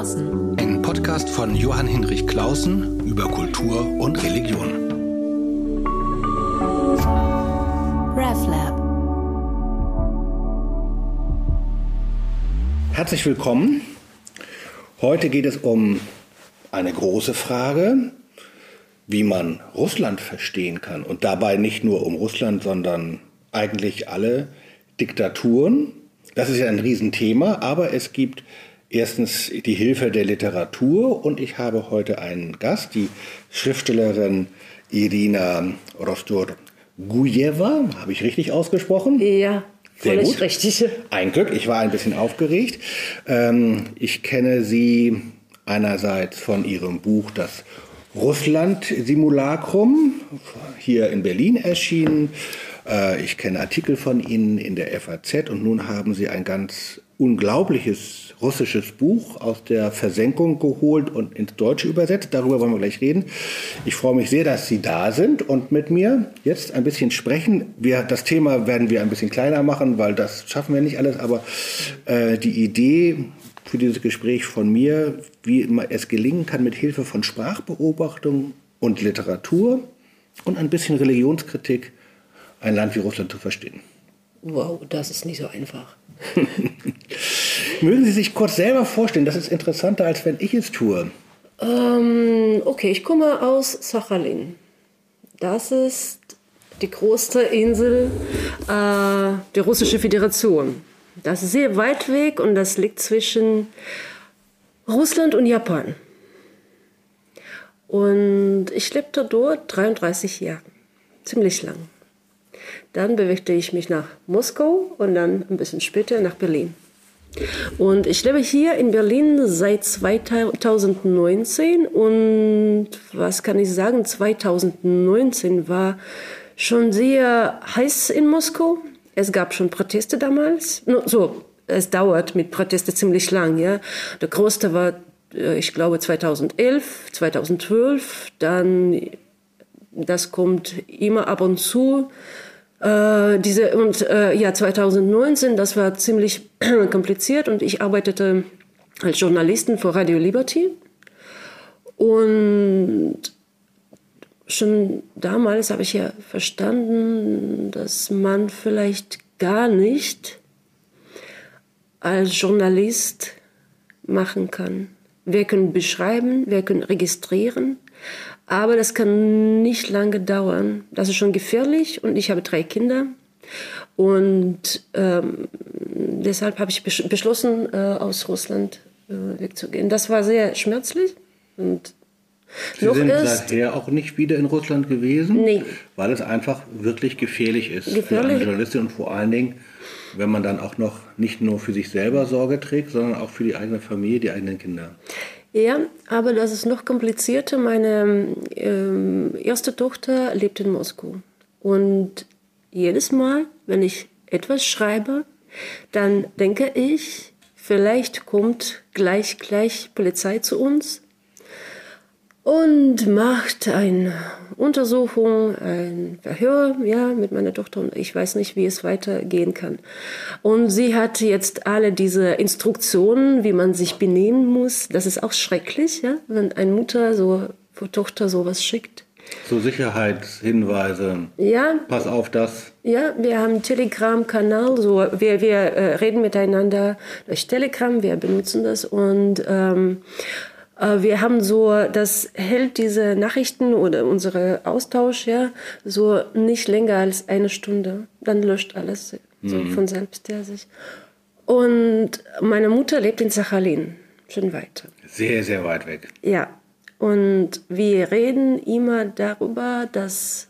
Klausen. Ein Podcast von Johann Hinrich Klausen über Kultur und Religion. RevLab. Herzlich willkommen. Heute geht es um eine große Frage, wie man Russland verstehen kann. Und dabei nicht nur um Russland, sondern eigentlich alle Diktaturen. Das ist ja ein Riesenthema, aber es gibt erstens die Hilfe der Literatur und ich habe heute einen Gast, die Schriftstellerin Irina Rostor-Gujeva. Habe ich richtig ausgesprochen? Ja, Sehr völlig gut. richtig. Ein Glück, ich war ein bisschen aufgeregt. Ähm, ich kenne sie einerseits von ihrem Buch Das Russland-Simulacrum, hier in Berlin erschienen. Äh, ich kenne Artikel von ihnen in der FAZ und nun haben sie ein ganz unglaubliches russisches Buch aus der Versenkung geholt und ins Deutsche übersetzt. Darüber wollen wir gleich reden. Ich freue mich sehr, dass Sie da sind und mit mir jetzt ein bisschen sprechen. Wir, das Thema werden wir ein bisschen kleiner machen, weil das schaffen wir nicht alles. Aber äh, die Idee für dieses Gespräch von mir, wie es gelingen kann, mit Hilfe von Sprachbeobachtung und Literatur und ein bisschen Religionskritik ein Land wie Russland zu verstehen. Wow, das ist nicht so einfach. Mögen Sie sich kurz selber vorstellen, das ist interessanter, als wenn ich es tue. Ähm, okay, ich komme aus Sachalin. Das ist die größte Insel äh, der Russischen Föderation. Das ist sehr weit weg und das liegt zwischen Russland und Japan. Und ich lebte dort 33 Jahre, ziemlich lang. Dann bewegte ich mich nach Moskau und dann ein bisschen später nach Berlin. Und ich lebe hier in Berlin seit 2019 und was kann ich sagen, 2019 war schon sehr heiß in Moskau. Es gab schon Proteste damals. So, es dauert mit Protesten ziemlich lang. Ja. Der größte war, äh, ich glaube, 2011, 2012. Dann, das kommt immer ab und zu. Äh, diese, und äh, ja, 2019, das war ziemlich kompliziert und ich arbeitete als Journalistin für Radio Liberty. Und schon damals habe ich ja verstanden, dass man vielleicht gar nicht als Journalist machen kann. Wir können beschreiben, wir können registrieren, aber das kann nicht lange dauern. Das ist schon gefährlich und ich habe drei Kinder. Und ähm, deshalb habe ich besch beschlossen, äh, aus Russland äh, wegzugehen. Das war sehr schmerzlich. Und Sie noch sind ist, seither auch nicht wieder in Russland gewesen, Nee. weil es einfach wirklich gefährlich ist für Gefährlich. eine Journalistin und vor allen Dingen, wenn man dann auch noch nicht nur für sich selber Sorge trägt, sondern auch für die eigene Familie, die eigenen Kinder. Ja, aber das ist noch komplizierter. Meine ähm, erste Tochter lebt in Moskau. Und jedes Mal, wenn ich etwas schreibe, dann denke ich, vielleicht kommt gleich, gleich Polizei zu uns und macht eine Untersuchung, ein Verhör ja, mit meiner Tochter und ich weiß nicht, wie es weitergehen kann. Und sie hat jetzt alle diese Instruktionen, wie man sich benehmen muss. Das ist auch schrecklich, ja, wenn eine Mutter so Tochter sowas schickt. So Sicherheitshinweise, Ja, pass auf das. ja, wir haben einen Telegram-Kanal, so wir, wir äh, reden miteinander durch Telegram, wir benutzen das und ähm, äh, wir haben so, das hält diese Nachrichten oder unsere Austausch ja so nicht länger als eine Stunde. Dann löscht alles so von selbst ja sich. Und meine Mutter lebt in Sachalin, schon weiter. Sehr, sehr weit weg. Ja, und wir reden immer darüber, dass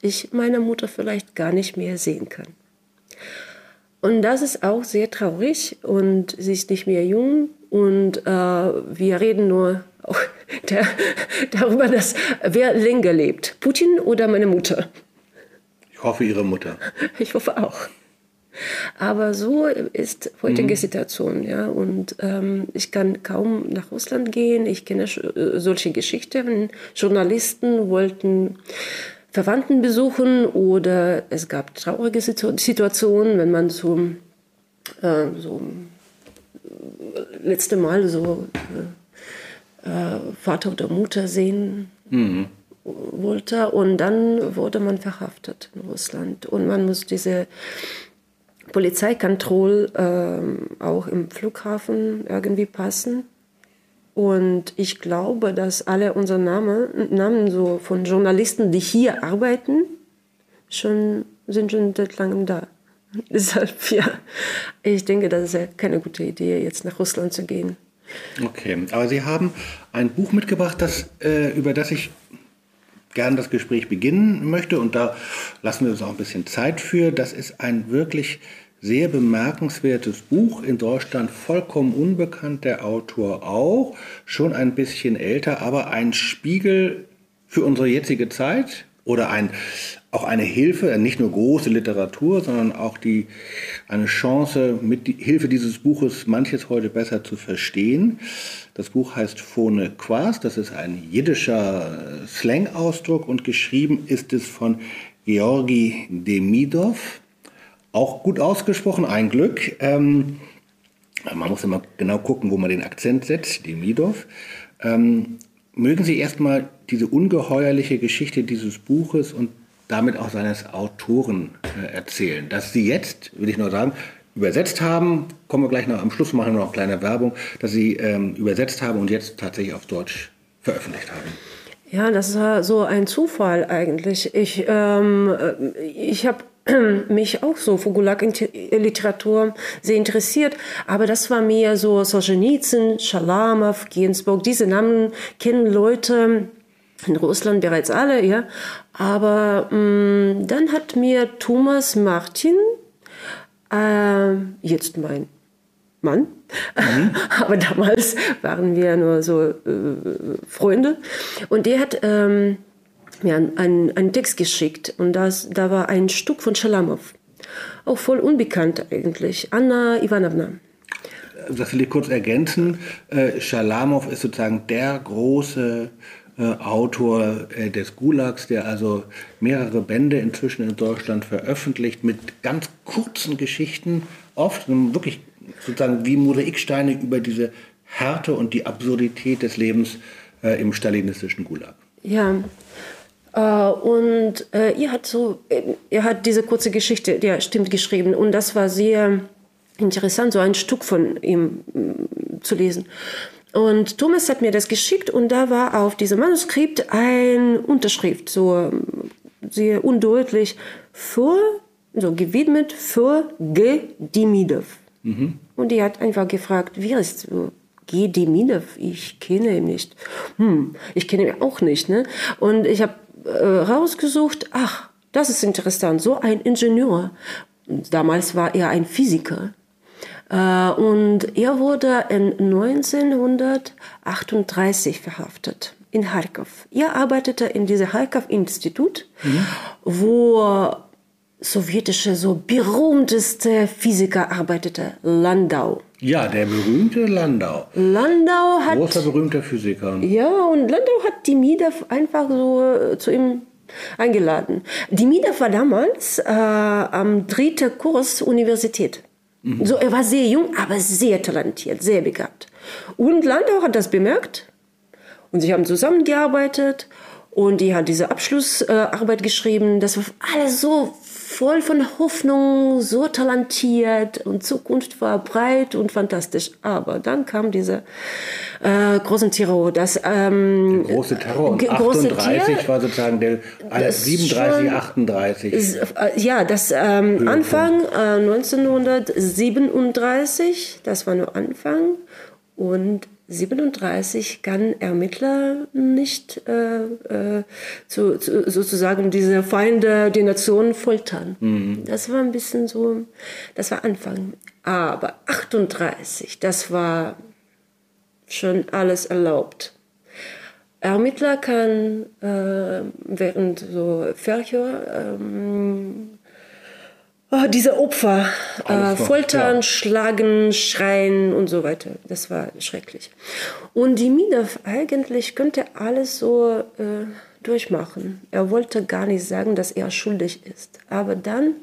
ich meine Mutter vielleicht gar nicht mehr sehen kann. Und das ist auch sehr traurig und sie ist nicht mehr jung und äh, wir reden nur der, darüber, dass wer länger lebt, Putin oder meine Mutter. Ich hoffe, Ihre Mutter. Ich hoffe auch. Aber so ist heutige Situation, ja. Und ähm, ich kann kaum nach Russland gehen. Ich kenne äh, solche Geschichten. Journalisten wollten Verwandten besuchen oder es gab traurige Situ Situationen, wenn man so, äh, so letzte Mal so äh, äh, Vater oder Mutter sehen mhm. wollte. Und dann wurde man verhaftet in Russland. Und man muss diese Polizeikontrolle äh, auch im Flughafen irgendwie passen. Und ich glaube, dass alle unsere Namen, Namen so von Journalisten, die hier arbeiten, schon, sind schon seit langem da. Deshalb, ja, ich denke, das ist ja keine gute Idee, jetzt nach Russland zu gehen. Okay, aber Sie haben ein Buch mitgebracht, das, äh, über das ich gern das Gespräch beginnen möchte und da lassen wir uns auch ein bisschen Zeit für. Das ist ein wirklich sehr bemerkenswertes Buch, in Deutschland vollkommen unbekannt, der Autor auch, schon ein bisschen älter, aber ein Spiegel für unsere jetzige Zeit oder ein, auch eine Hilfe, nicht nur große Literatur, sondern auch die, eine Chance, mit die Hilfe dieses Buches manches heute besser zu verstehen. Das Buch heißt Phone Quas, das ist ein jiddischer Slang-Ausdruck und geschrieben ist es von Georgi Demidov. Auch gut ausgesprochen, ein Glück. Ähm, man muss immer genau gucken, wo man den Akzent setzt, Demidov. Ähm, mögen Sie erstmal diese ungeheuerliche Geschichte dieses Buches und damit auch seines Autoren äh, erzählen. Dass Sie jetzt, will ich nur sagen, übersetzt haben, kommen wir gleich noch am Schluss, machen wir noch eine kleine Werbung, dass Sie ähm, übersetzt haben und jetzt tatsächlich auf Deutsch veröffentlicht haben. Ja, das war so ein Zufall eigentlich. Ich, ähm, äh, ich habe mich auch so für Gulag-Literatur sehr interessiert. Aber das war mehr so Solzhenitsyn, Schalamow, Ginsburg. Diese Namen kennen Leute in Russland bereits alle, ja. Aber mh, mm, dann hat mir Thomas Martin, äh, jetzt mein Mann, mhm. aber damals waren wir nur so äh, Freunde, und der hat ähm, mir einen, einen Text geschickt und das, da war ein Stück von Schalamow. Auch voll unbekannt eigentlich. Anna Ivanovna. Das will ich kurz ergänzen. Äh, Schalamow ist sozusagen der große äh, Autor äh, des Gulags, der also mehrere Bände inzwischen in Deutschland veröffentlicht mit ganz kurzen Geschichten, oft wirklich sozusagen wie Mosaiksteine über diese Härte und die Absurdität des Lebens im stalinistischen Gulag. Ja, und äh, ihr hat so, äh, ihr hat diese kurze Geschichte, ja, stimmt, geschrieben. Und das war sehr interessant, so ein Stück von ihm mm, zu lesen. Und Thomas hat mir das geschickt und da war auf diesem Manuskript ein Unterschrift, so sehr undeutlich, für, so gewidmet für G. Demidov. Mhm. Und die hat einfach gefragt, wie ist so G. Demidov? Ich kenne ihn nicht. Hm, ich kenne ihn auch nicht. Ne? Und ich habe äh, rausgesucht, ach, das ist interessant, so ein Ingenieur. Damals war er ein Physiker. Äh, und er wurde in 1938 verhaftet in Kharkov. Er arbeitete in diesem Kharkov-Institut, mhm. wo sowjetische, so berühmteste Physiker arbeitete, Landau. Ja, der berühmte Landau. Landau hat. Großer berühmter Physiker. Ja, und Landau hat die Miedef einfach so äh, zu ihm eingeladen. Die Miedef war damals äh, am dritten Kurs Universität. Mhm. So, er war sehr jung, aber sehr talentiert, sehr begabt. Und Landau hat das bemerkt und sie haben zusammengearbeitet und die hat diese Abschlussarbeit äh, geschrieben. Das war alles so voll von Hoffnung, so talentiert und Zukunft war breit und fantastisch. Aber dann kam dieser äh, großen Terror. Das, ähm, der große Terror und 38 war sozusagen der äh, 37, 38. Ist, äh, ja, das ähm, Anfang äh, 1937, das war nur Anfang und 37 kann Ermittler nicht äh, äh, zu, zu, sozusagen diese Feinde der Nation foltern. Mhm. Das war ein bisschen so, das war Anfang. Aber 38, das war schon alles erlaubt. Ermittler kann äh, während so Verhör ähm, oh, diese Opfer äh, foltern, ja. schlagen, schreien und so weiter. Das war schrecklich. Und die Minev eigentlich könnte alles so äh, durchmachen. Er wollte gar nicht sagen, dass er schuldig ist. Aber dann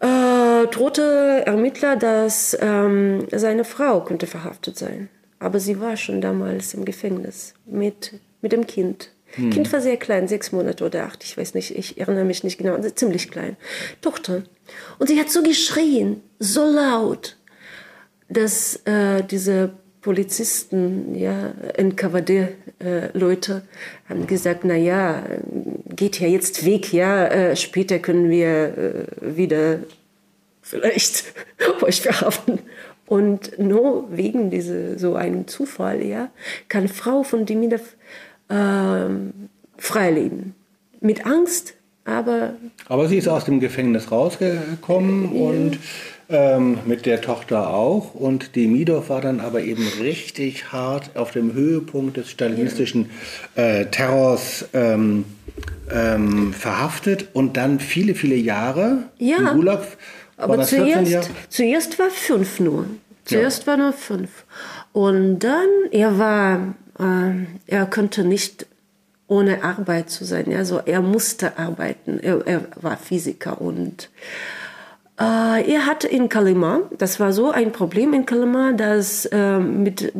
äh, drohte Ermittler, dass ähm, seine Frau könnte verhaftet sein. Aber sie war schon damals im Gefängnis mit, mit dem Kind. Hm. Kind war sehr klein, sechs Monate oder acht, ich weiß nicht, ich erinnere mich nicht genau, also ziemlich klein. Tochter. Und sie hat so geschrien, so laut, dass äh, diese Polizisten, ja, NKWD-Leute äh, haben gesagt, na ja, geht ja jetzt weg, ja, äh, später können wir äh, wieder vielleicht euch verhaften. Und nur wegen diese so einem Zufall, ja, kann Frau von Demidov ähm, freileben. Mit Angst, aber. Aber sie ist aus dem Gefängnis rausgekommen ja. und ähm, mit der Tochter auch. Und Demidov war dann aber eben richtig hart auf dem Höhepunkt des stalinistischen äh, Terrors ähm, ähm, verhaftet und dann viele, viele Jahre ja, im Gulag. Aber zuerst, zuerst war fünf nur. Zuerst ja. war nur fünf. Und dann, er war, äh, er konnte nicht ohne Arbeit zu sein. Also er musste arbeiten. Er, er war Physiker und äh, er hat in Kalima, das war so ein Problem in Kalima, dass äh, mit äh,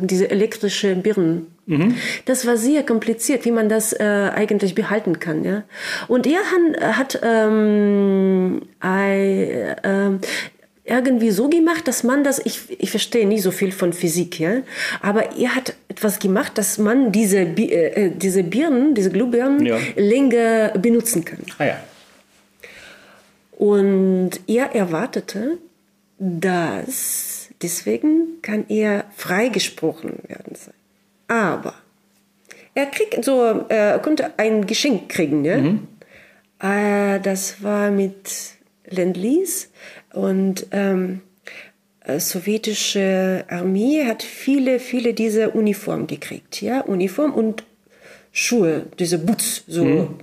diese elektrische Birnen, mhm. das war sehr kompliziert, wie man das äh, eigentlich behalten kann. Ja? Und er hat, hat ähm, ein, irgendwie so gemacht, dass man das, ich, ich verstehe nicht so viel von Physik, ja, aber er hat etwas gemacht, dass man diese, äh, diese Birnen, diese Glühbirnen ja. länger benutzen kann. Ah ja. Und er erwartete, dass deswegen kann er freigesprochen werden sein. Aber er kriegt so, er konnte ein Geschenk kriegen, ja. Mhm. Äh, das war mit Lend-Lease und ähm, äh, sowjetische Armee hat viele, viele diese Uniformen gekriegt, ja, Uniform und Schuhe, diese Boots, so mhm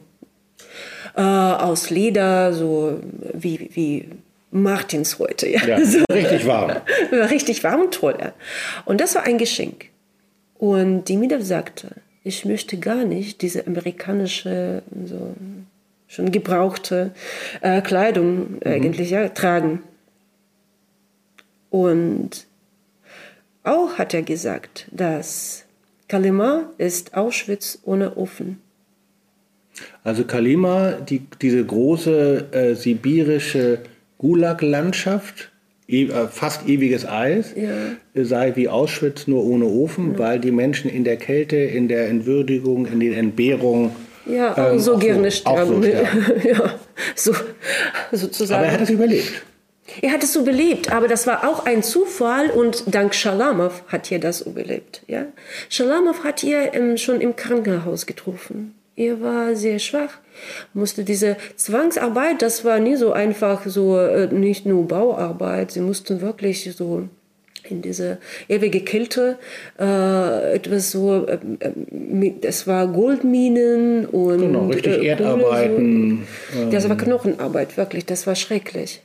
äh, aus Leder, so wie, wie Martins heute. Ja, ja so. richtig warm. richtig warm und toll. Ja. Und das war ein Geschenk. Und die Demidov sagte, ich möchte gar nicht diese amerikanische, so schon gebrauchte äh, Kleidung mhm. eigentlich ja, tragen. Und auch hat er gesagt, dass Kalima ist Auschwitz ohne Ofen. Also Kalima, die, diese große äh, sibirische Gulag-Landschaft, e, äh, fast ewiges Eis, ja. sei wie Auschwitz nur ohne Ofen, ja. weil die Menschen in der Kälte, in der Entwürdigung, in den Entbehrungen ja, ähm, so gerne so, sterben. So ja, so, sozusagen. Aber er hat es überlebt. Er hat es überlebt, aber das war auch ein Zufall und dank Shalamov hat er das überlebt. Ja? Shalamov hat er ähm, schon im Krankenhaus getroffen. Er war sehr schwach, musste diese Zwangsarbeit, das war nie so einfach, so äh, nicht nur Bauarbeit, sie mussten wirklich so in diese ewige Kälte äh, etwas so, äh, es war Goldminen und genau, richtig äh, Erdarbeiten. So. Das war Knochenarbeit, wirklich, das war schrecklich.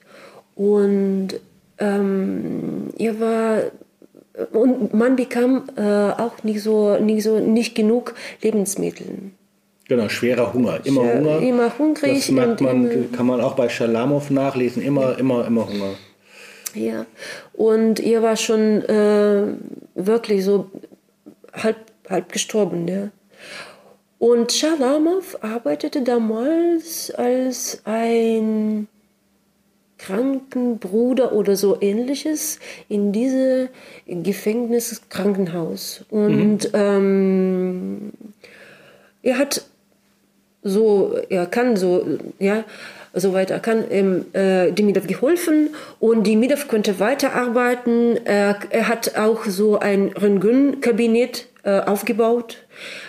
Und ähm, er war und man bekam äh, auch nicht so, nicht so nicht genug Lebensmittel. Genau, schwerer Hunger, immer Hunger. Immer hungrig. Das merkt man, kann man auch bei Schalamow nachlesen, immer, immer, immer Hunger. Ja, und ihr war schon äh, wirklich so halb, halb gestorben, ja. Und Schalamow arbeitete damals als ein Krankenbruder oder so ähnliches in diesem Gefängniskrankenhaus. Und mhm. ähm, er hat so, er kann so, ja, soweit er kann, ähm, äh, Demidov geholfen und Demidov konnte weiterarbeiten. Er, er hat auch so ein Röntgenkabinett äh, aufgebaut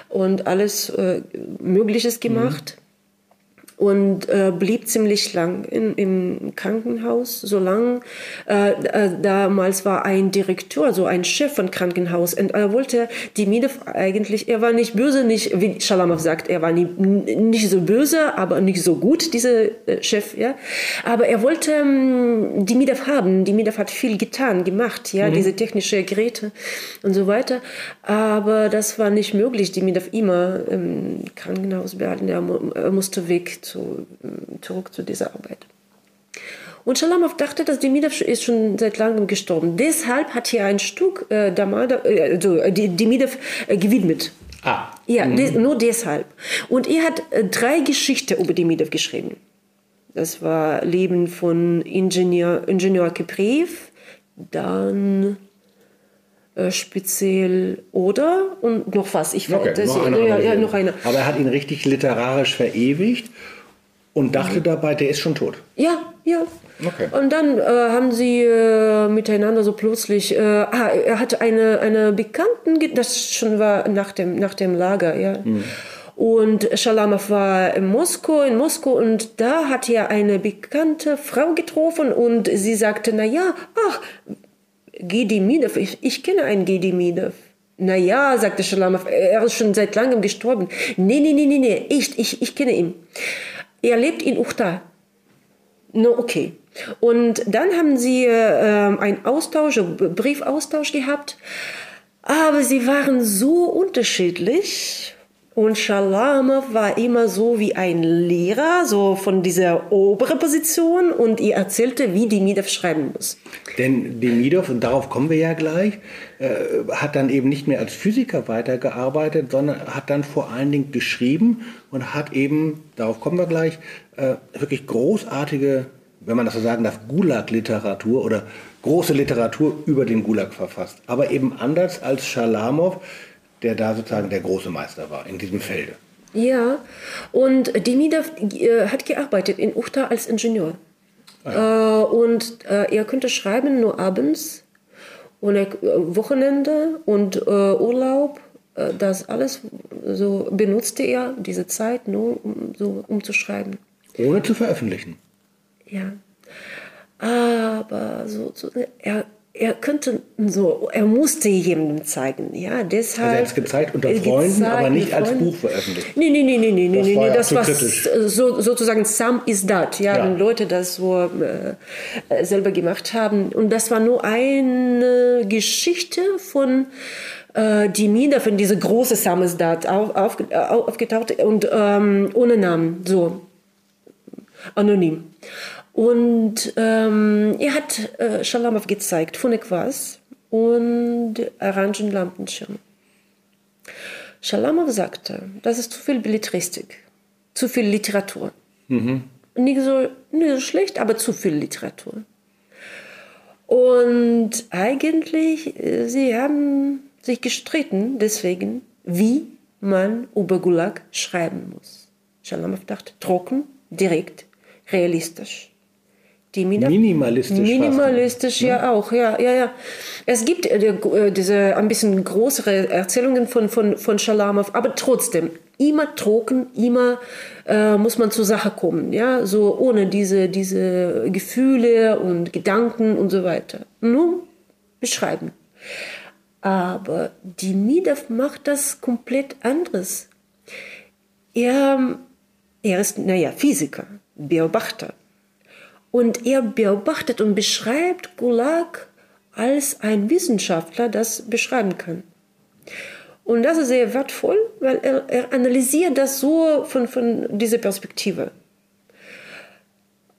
und alles äh, Mögliches gemacht. Und äh, blieb ziemlich lang in, im Krankenhaus, so lang. Äh, äh, damals war ein Direktor, so ein Chef von Krankenhaus und er wollte die Miete eigentlich, er war nicht böse, nicht, wie Shalamov sagt, er war nie, nicht so böse, aber nicht so gut, dieser äh, Chef, ja. Aber er wollte ähm, die Miete haben. Die Miete hat viel getan, gemacht, ja, mhm. diese technische Geräte und so weiter. Aber das war nicht möglich, die Miete immer im Krankenhaus behalten. Er musste weg zu, zurück zu dieser Arbeit. Und Schalamow dachte, dass Demidov ist schon seit langem gestorben. Deshalb hat er ein Stück äh, Damada, äh, also, Demidov äh, gewidmet. Ah. Ja, des, nur deshalb. Und er hat äh, drei Geschichten über Demidov geschrieben. Das war Leben von Ingenieur, Ingenieur Keprev, dann äh, speziell oder und noch was. Ich Okay, das, noch, ja, ja, noch eine. Aber er hat ihn richtig literarisch verewigt und dachte dabei, der ist schon tot. Ja, ja. Okay. Und dann äh, haben sie äh, miteinander so plötzlich, äh, ah, er hatte eine, eine Bekannten, das schon war nach dem, nach dem Lager, ja. Und Schalamow war in Moskau, in Moskau und da hat er eine bekannte Frau getroffen und sie sagte, na ja, ach, Gedimidev, ich, ich kenne einen Gedimidev. Na ja, sagte Schalamow, er ist schon seit langem gestorben. Nee, nee, nee, nee, nee, ich, ich, ich kenne ihn. Er lebt in Uchta. No, okay. Und dann haben sie äh, einen Austausch, einen Briefaustausch gehabt, aber sie waren so unterschiedlich. Und Schalamow war immer so wie ein Lehrer, so von dieser oberen Position und ihr erzählte, wie Demidov schreiben muss. Denn Demidov, und darauf kommen wir ja gleich, äh, hat dann eben nicht mehr als Physiker weitergearbeitet, sondern hat dann vor allen Dingen geschrieben und hat eben, darauf kommen wir gleich, äh, wirklich großartige, wenn man das so sagen darf, Gulag-Literatur oder große Literatur über den Gulag verfasst. Aber eben anders als Schalamow, der da sozusagen der große Meister war in diesem Felde. Ja, und Demidov äh, hat gearbeitet in Uchta als Ingenieur. Äh, und äh, er könnte schreiben nur abends und äh, Wochenende und Urlaub. Das alles so benutzte er diese Zeit nur um, so, um zu schreiben. Ohne zu veröffentlichen. Ja. Aber so, so er, er könnte so, er musste jemandem zeigen, ja, deshalb. Also er hat es gezeigt unter äh, Freunden, gezeigt aber nicht als. Buch veröffentlicht. Nee, nee, nee, nee, nee, nee, Das nee, war nee, das war so, sozusagen Some is that, ja, Ja. wenn Leute das so äh, äh, selber gemacht haben. Und das war nur eine Geschichte von äh, die Mina, von diese große Some is that auf, auf, aufgetaucht und ähm, ohne Namen, so anonym. Und ähm, er hat äh, Schalamow gezeigt, von etwas und Orangen Lampenschirm. Schalamow sagte, das ist zu viel Belletristik, zu viel Literatur. Nicht, so, nicht so schlecht, aber zu viel Literatur. Und eigentlich, äh, sie haben sich gestritten deswegen, wie man über Gulag schreiben muss. Schalamow dachte, trocken, direkt, realistisch. Die Mina Minimalistisch fast. Minimalistisch, ja auch, ja, ja, ja. Es gibt äh, die- äh, diese ein bisschen größere Erzählungen von, von, von Schalamow, aber trotzdem, immer trocken, immer äh, muss man zur Sache kommen, ja, so ohne diese, diese Gefühle und Gedanken und so weiter. Nur beschreiben. Aber Demidov macht das komplett anderes. Er, er ist, naja, Physiker, Beobachter. Und er beobachtet und beschreibt Gulag als ein Wissenschaftler das beschreiben kann. Und das ist sehr wertvoll, weil er, er analysiert das so von, von dieser Perspektive.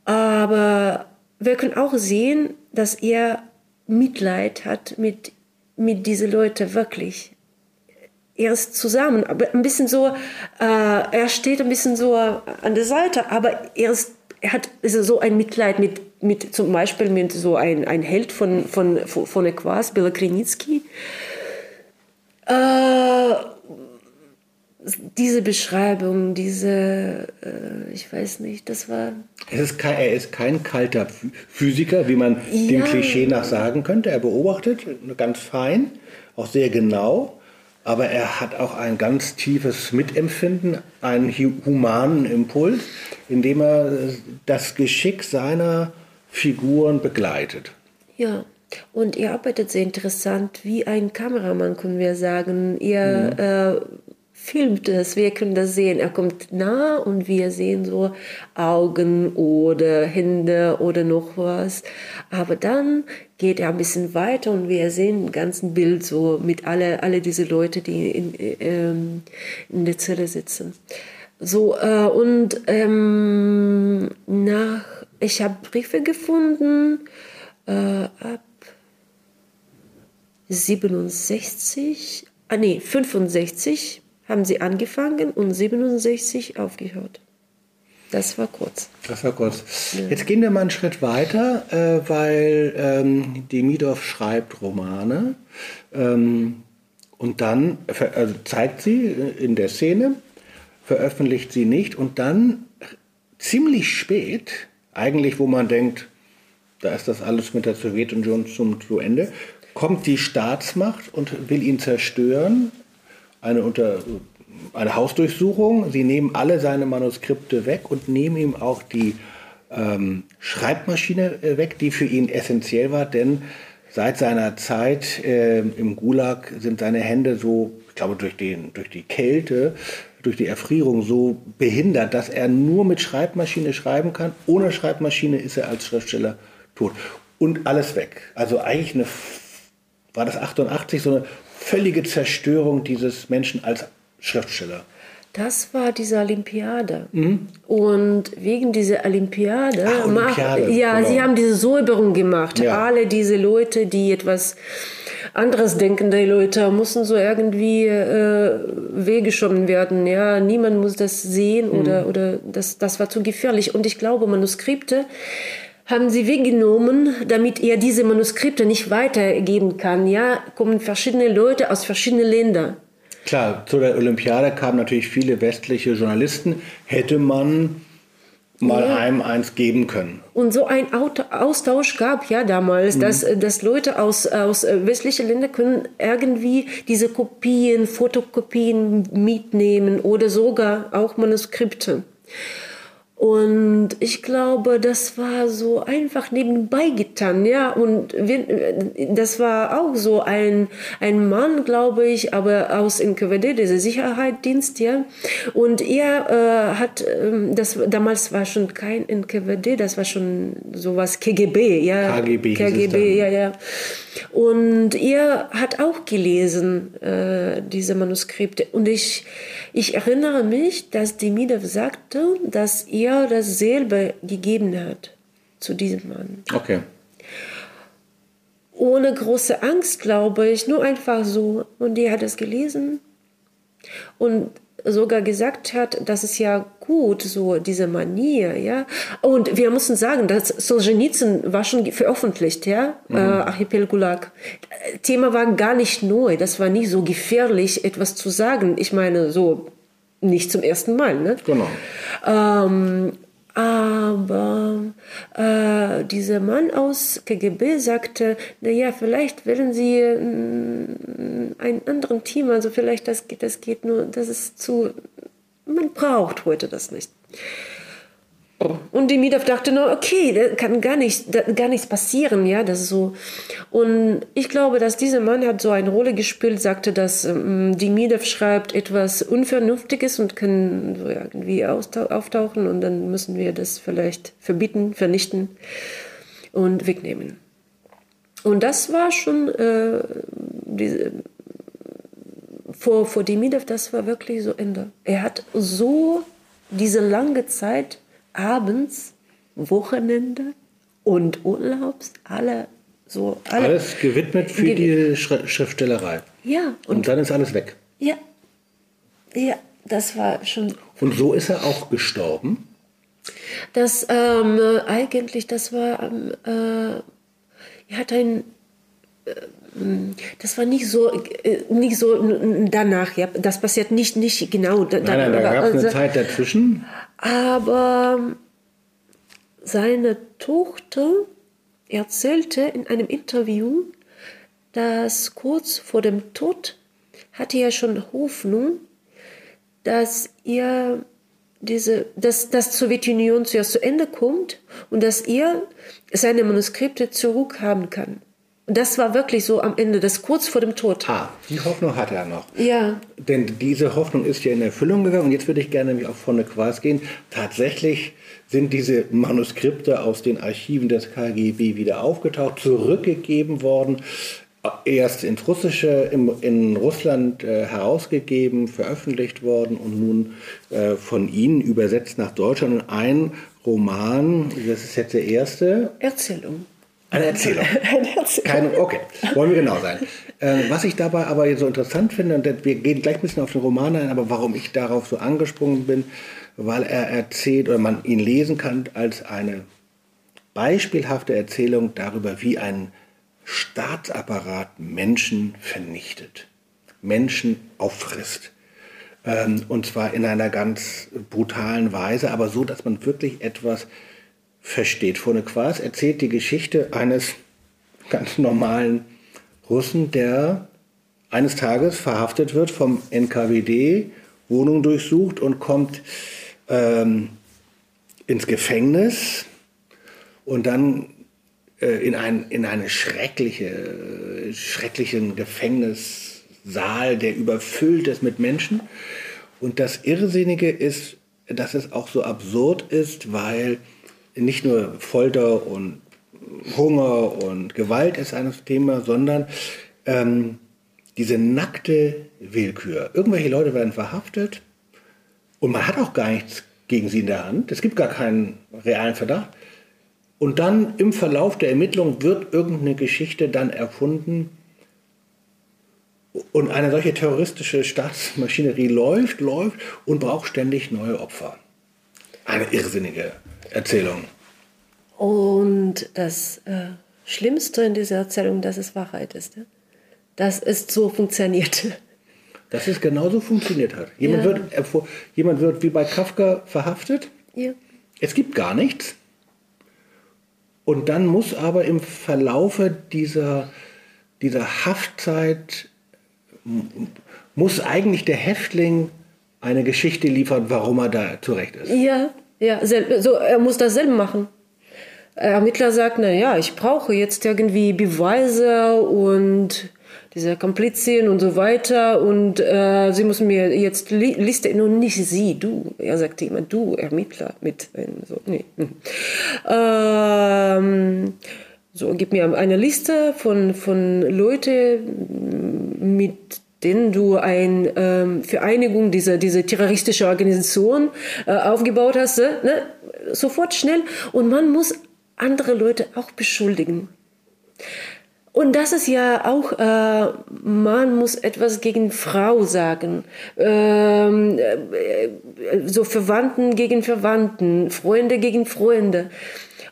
Aber wir können auch sehen, dass er Mitleid hat mit, mit diesen Leuten wirklich. Er ist zusammen, aber ein bisschen so, äh, er steht ein bisschen so an der Seite, aber er, ist, er hat so ein Mitleid mit, mit zum Beispiel mit so ein, ein Held von, von, von, von Equas, Bela Krenitsky. Äh, diese Beschreibung, diese, äh, ich weiß nicht, das war, Es ist kein, er ist kein kalter Phy- Physiker, wie man dem Ja. Klischee nach sagen könnte. Er beobachtet ganz fein, auch sehr genau, aber er hat auch ein ganz tiefes Mitempfinden, einen hu- humanen Impuls, indem er äh, das Geschick seiner Figuren begleitet. Ja, und er arbeitet sehr interessant wie ein Kameramann, können wir sagen. Er äh, filmt es, wir können das sehen. Er kommt nah und wir sehen so Augen oder Hände oder noch was. Aber dann geht er ein bisschen weiter und wir sehen ein ganzen Bild so mit alle, alle diese Leute, die in, ähm, in der Zelle sitzen. So, äh, und ähm, nach ich habe Briefe gefunden äh, ab 67, ah nee, 65 haben sie angefangen und 67 aufgehört. Das war kurz. Das war kurz. Ja. Jetzt gehen wir mal einen Schritt weiter, äh, weil ähm, Demidov schreibt Romane ähm, und dann also zeigt sie in der Szene, veröffentlicht sie nicht und dann ziemlich spät, eigentlich wo man denkt, da ist das alles mit der Sowjetunion zum zu Ende, kommt die Staatsmacht und will ihn zerstören. Eine, unter, eine Hausdurchsuchung. Sie nehmen alle seine Manuskripte weg und nehmen ihm auch die ähm, Schreibmaschine äh, weg, die für ihn essentiell war, denn seit seiner Zeit äh, im Gulag sind seine Hände so, ich glaube durch, den, durch die Kälte, durch die Erfrierung so behindert, dass er nur mit Schreibmaschine schreiben kann. Ohne Schreibmaschine ist er als Schriftsteller tot. Und alles weg. Also eigentlich eine war das 88 so eine völlige Zerstörung dieses Menschen als Schriftsteller. Das war diese Olympiade. Mhm. Und wegen dieser Olympiade, Ach, Olympiade mach, ja, genau. sie haben diese Säuberung gemacht. Ja. Alle diese Leute, die etwas anderes denkende Leute, mussten so irgendwie äh, weggeschoben werden. Ja, niemand muss das sehen mhm. oder, oder das, das war zu gefährlich. Und ich glaube, Manuskripte haben sie weggenommen, damit er diese Manuskripte nicht weitergeben kann. Ja, kommen verschiedene Leute aus verschiedenen Ländern. Klar, zu der Olympiade kamen natürlich viele westliche Journalisten. Hätte man mal ja. einem eins geben können. Und so ein Austausch gab ja damals, mhm. dass, dass Leute aus, aus westlichen Ländern können irgendwie diese Kopien, Fotokopien mitnehmen oder sogar auch Manuskripte. Und ich glaube, das war so einfach nebenbei getan, ja. Und wir, das war auch so ein, ein Mann, glaube ich, aber aus NKWD, dieser Sicherheitsdienst, ja. Und er äh, hat, äh, das damals war schon kein NKWD, das war schon sowas KGB, ja. KGB. KGB, ja, ja. Und er hat auch gelesen, äh, diese Manuskripte. Und ich, ich erinnere mich, dass Demidov sagte, dass er das selber gegeben hat zu diesem Mann. Okay. Ohne große Angst, glaube ich, nur einfach so. Und er hat es gelesen. Und sogar gesagt hat, das ist ja gut, so diese Manier, ja. Und wir müssen sagen, dass Solzhenitsyn war schon veröffentlicht, ja, mhm. äh, Archipel Gulag. Thema war gar nicht neu, das war nicht so gefährlich, etwas zu sagen. Ich meine, so nicht zum ersten Mal, ne? Genau. Ähm, aber äh, dieser Mann aus KGB sagte, naja, vielleicht wollen sie äh, einen anderen Team, also vielleicht das geht, das geht nur, das ist zu, man braucht heute das nicht. Und Demidov dachte nur, okay, da kann gar, nicht, gar nichts passieren, ja, das ist so. Und ich glaube, dass dieser Mann hat so eine Rolle gespielt, sagte, dass ähm, Demidov schreibt etwas Unvernünftiges und kann so irgendwie auftauchen und dann müssen wir das vielleicht verbieten, vernichten und wegnehmen. Und das war schon äh, diese, vor, vor Demidov, das war wirklich so Ende. Er hat so diese lange Zeit abends, Wochenende und Urlaubs, alle so. Alle alles gewidmet für ge die Schriftstellerei. Ja. Und, und, dann ist alles weg. Ja. Ja, das war schon. Und so ist er auch gestorben? Das ähm, eigentlich, das war, ähm, äh, er hat ein äh, das war nicht so, äh, nicht so danach, ja. Das passiert nicht, nicht genau. Da, nein, nein, da gab es eine also, Zeit dazwischen. Aber seine Tochter erzählte in einem Interview, dass kurz vor dem Tod hatte er schon Hoffnung, dass er diese, dass das Sowjetunion zuerst zu Ende kommt und dass er seine Manuskripte zurückhaben kann. Das war wirklich so am Ende, das kurz vor dem Tod. Ah, die Hoffnung hat er noch. Ja. Denn diese Hoffnung ist ja in Erfüllung gegangen. Und jetzt würde ich gerne nämlich auch von der Quas gehen. Tatsächlich sind diese Manuskripte aus den Archiven des KGB wieder aufgetaucht, zurückgegeben worden erst ins Russische, im, in Russland äh, herausgegeben, veröffentlicht worden und nun äh, von Ihnen übersetzt nach Deutschland. Und ein Roman, das ist jetzt der erste. Erzählung. Eine Erzählung. Eine Erzählung. Keine, okay, wollen wir genau sein. Äh, was ich dabei aber so interessant finde, und wir gehen gleich ein bisschen auf den Roman ein, aber warum ich darauf so angesprungen bin, weil er erzählt oder man ihn lesen kann als eine beispielhafte Erzählung darüber, wie ein Staatsapparat Menschen vernichtet, Menschen auffrisst. Ähm, und zwar in einer ganz brutalen Weise, aber so, dass man wirklich etwas versteht. Vorne Quas erzählt die Geschichte eines ganz normalen Russen, der eines Tages verhaftet wird vom NKWD, Wohnung durchsucht und kommt ähm, ins Gefängnis und dann äh, in, ein, in eine schreckliche, schrecklichen Gefängnissaal, der überfüllt ist mit Menschen. Und das Irrsinnige ist, dass es auch so absurd ist, weil nicht nur Folter und Hunger und Gewalt ist ein Thema, sondern ähm, diese nackte Willkür. Irgendwelche Leute werden verhaftet und man hat auch gar nichts gegen sie in der Hand. Es gibt gar keinen realen Verdacht. Und dann im Verlauf der Ermittlung wird irgendeine Geschichte dann erfunden und eine solche terroristische Staatsmaschinerie läuft, läuft und braucht ständig neue Opfer. Eine irrsinnige Erzählung. Und das äh, Schlimmste in dieser Erzählung, dass es Wahrheit ist. Ja? Dass es so funktioniert. Dass es genauso funktioniert hat. Jemand, ja. wird, jemand wird wie bei Kafka verhaftet. Ja. Es gibt gar nichts. Und dann muss aber im Verlaufe dieser, dieser Haftzeit, muss eigentlich der Häftling eine Geschichte liefern, warum er da zurecht ist. Ja, ja, so, er muss das selber machen. Ermittler sagt, na ja, ich brauche jetzt irgendwie Beweise und diese Komplizien und so weiter und äh, sie müssen mir jetzt li Liste, nur nicht sie, du. Er sagt immer, du, Ermittler, mit, so, nee. Ähm, so, gib mir eine Liste von, von Leuten, mit denen du eine ähm, Vereinigung dieser, diese terroristische Organisation äh, aufgebaut hast, äh, ne? sofort schnell. Und man muss andere Leute auch beschuldigen. Und das ist ja auch, äh, man muss etwas gegen Frau sagen. Ähm, äh, so Verwandten gegen Verwandten, Freunde gegen Freunde.